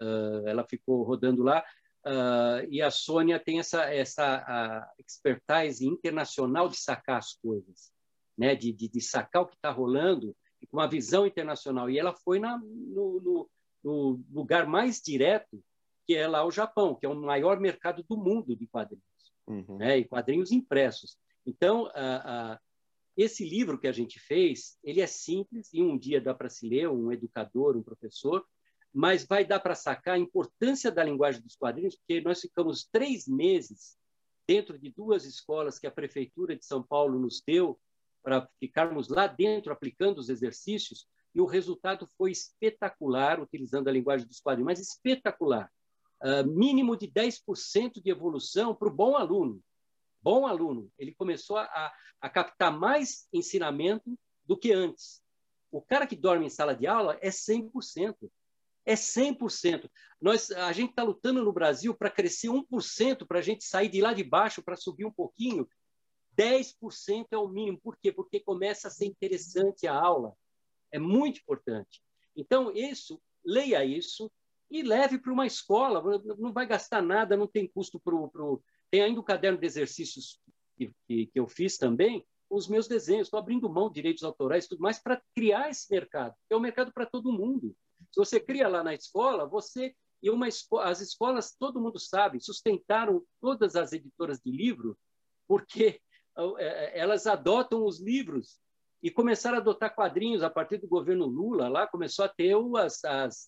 uh, ela ficou rodando lá. Uh, e a Sônia tem essa essa expertise internacional de sacar as coisas, né? De, de, de sacar o que está rolando com uma visão internacional. E ela foi na, no, no, no, lugar mais direto, que é lá o Japão, que é o maior mercado do mundo de quadrinhos, uhum. né? E quadrinhos impressos. Então, esse livro que a gente fez, ele é simples e um dia dá para se ler, um educador, um professor, mas vai dar para sacar a importância da linguagem dos quadrinhos, porque nós ficamos três meses dentro de duas escolas que a prefeitura de São Paulo nos deu para ficarmos lá dentro aplicando os exercícios e o resultado foi espetacular, utilizando a linguagem dos quadrinhos, mas espetacular. Uh, mínimo de 10% de evolução para o bom aluno. Bom aluno. Ele começou a, a captar mais ensinamento do que antes. O cara que dorme em sala de aula é 100%. É 100%. Nós, a gente está lutando no Brasil para crescer 1%, para a gente sair de lá de baixo para subir um pouquinho. 10% é o mínimo. Por quê? Porque começa a ser interessante a aula. É muito importante. Então, isso, leia isso e leve para uma escola. Não vai gastar nada, não tem custo para o. Tem ainda o caderno de exercícios que, que, que eu fiz também, os meus desenhos. Estou abrindo mão de direitos autorais e tudo mais para criar esse mercado. É um mercado para todo mundo. Se você cria lá na escola, você e uma as escolas, todo mundo sabe, sustentaram todas as editoras de livro porque é, é, elas adotam os livros e começaram a adotar quadrinhos a partir do governo Lula. Lá começou a ter as, as,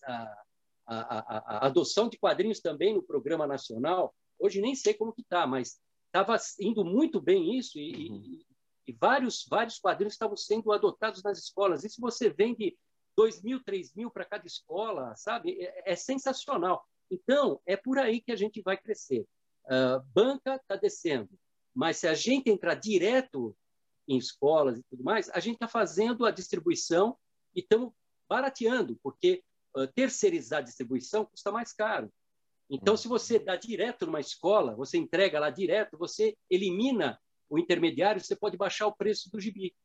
a, a, a, adoção de quadrinhos também no programa nacional. Hoje nem sei como que está, mas estava indo muito bem isso e, uhum. e, e, vários vários quadrinhos estavam sendo adotados nas escolas. E se você vende dois mil, três mil para cada escola, sabe? É, é, sensacional. Então é por aí que a gente vai crescer. Uh, banca está descendo, mas se a gente entrar direto em escolas e tudo mais, a gente está fazendo a distribuição e estamos barateando, porque terceirizar a distribuição custa mais caro. Então, hum. se você dá direto numa escola, você entrega lá direto, você elimina o intermediário, você pode baixar o preço do gibi.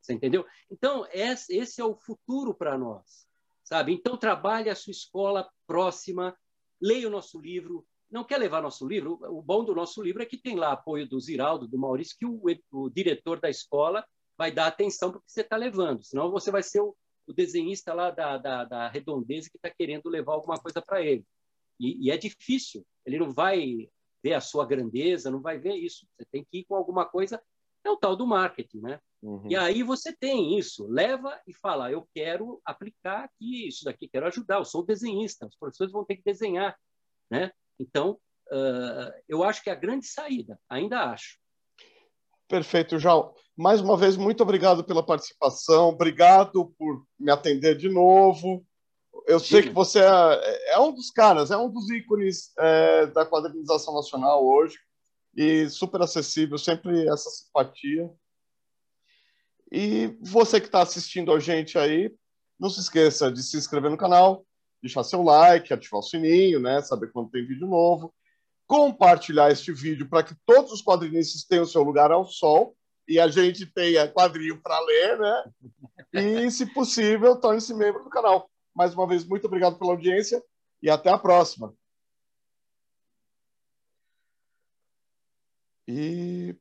Você entendeu? Então, esse é o futuro para nós, sabe? Então, trabalhe a sua escola próxima, leia o nosso livro, não quer levar nosso livro, o bom do nosso livro é que tem lá apoio do Ziraldo, do Maurício, que o, o diretor da escola vai dar atenção para o que você está levando, senão você vai ser o, o desenhista lá da, da, da redondeza que está querendo levar alguma coisa para ele. E, e, é difícil, ele não vai ver a sua grandeza, não vai ver isso. Você tem que ir com alguma coisa, é o tal do marketing, né? Uhum. E aí você tem isso, leva e fala, eu quero aplicar aqui isso daqui, quero ajudar, eu sou desenhista, os professores vão ter que desenhar, né? Então, uh, eu acho que é a grande saída, ainda acho. Perfeito, João. Mais uma vez, muito obrigado pela participação, obrigado por me atender de novo. Eu sei que você é, é, um dos caras, é um dos ícones é, da quadrinização nacional hoje e super acessível, sempre essa simpatia. E você que está assistindo a gente aí, não se esqueça de se inscrever no canal, deixar seu like, ativar o sininho, né? Saber quando tem vídeo novo. Compartilhar este vídeo para que todos os quadrinistas tenham seu lugar ao sol e a gente tenha quadrinho para ler, né? E, se possível, torne-se membro do canal. Mais uma vez, muito obrigado pela audiência e até a próxima. E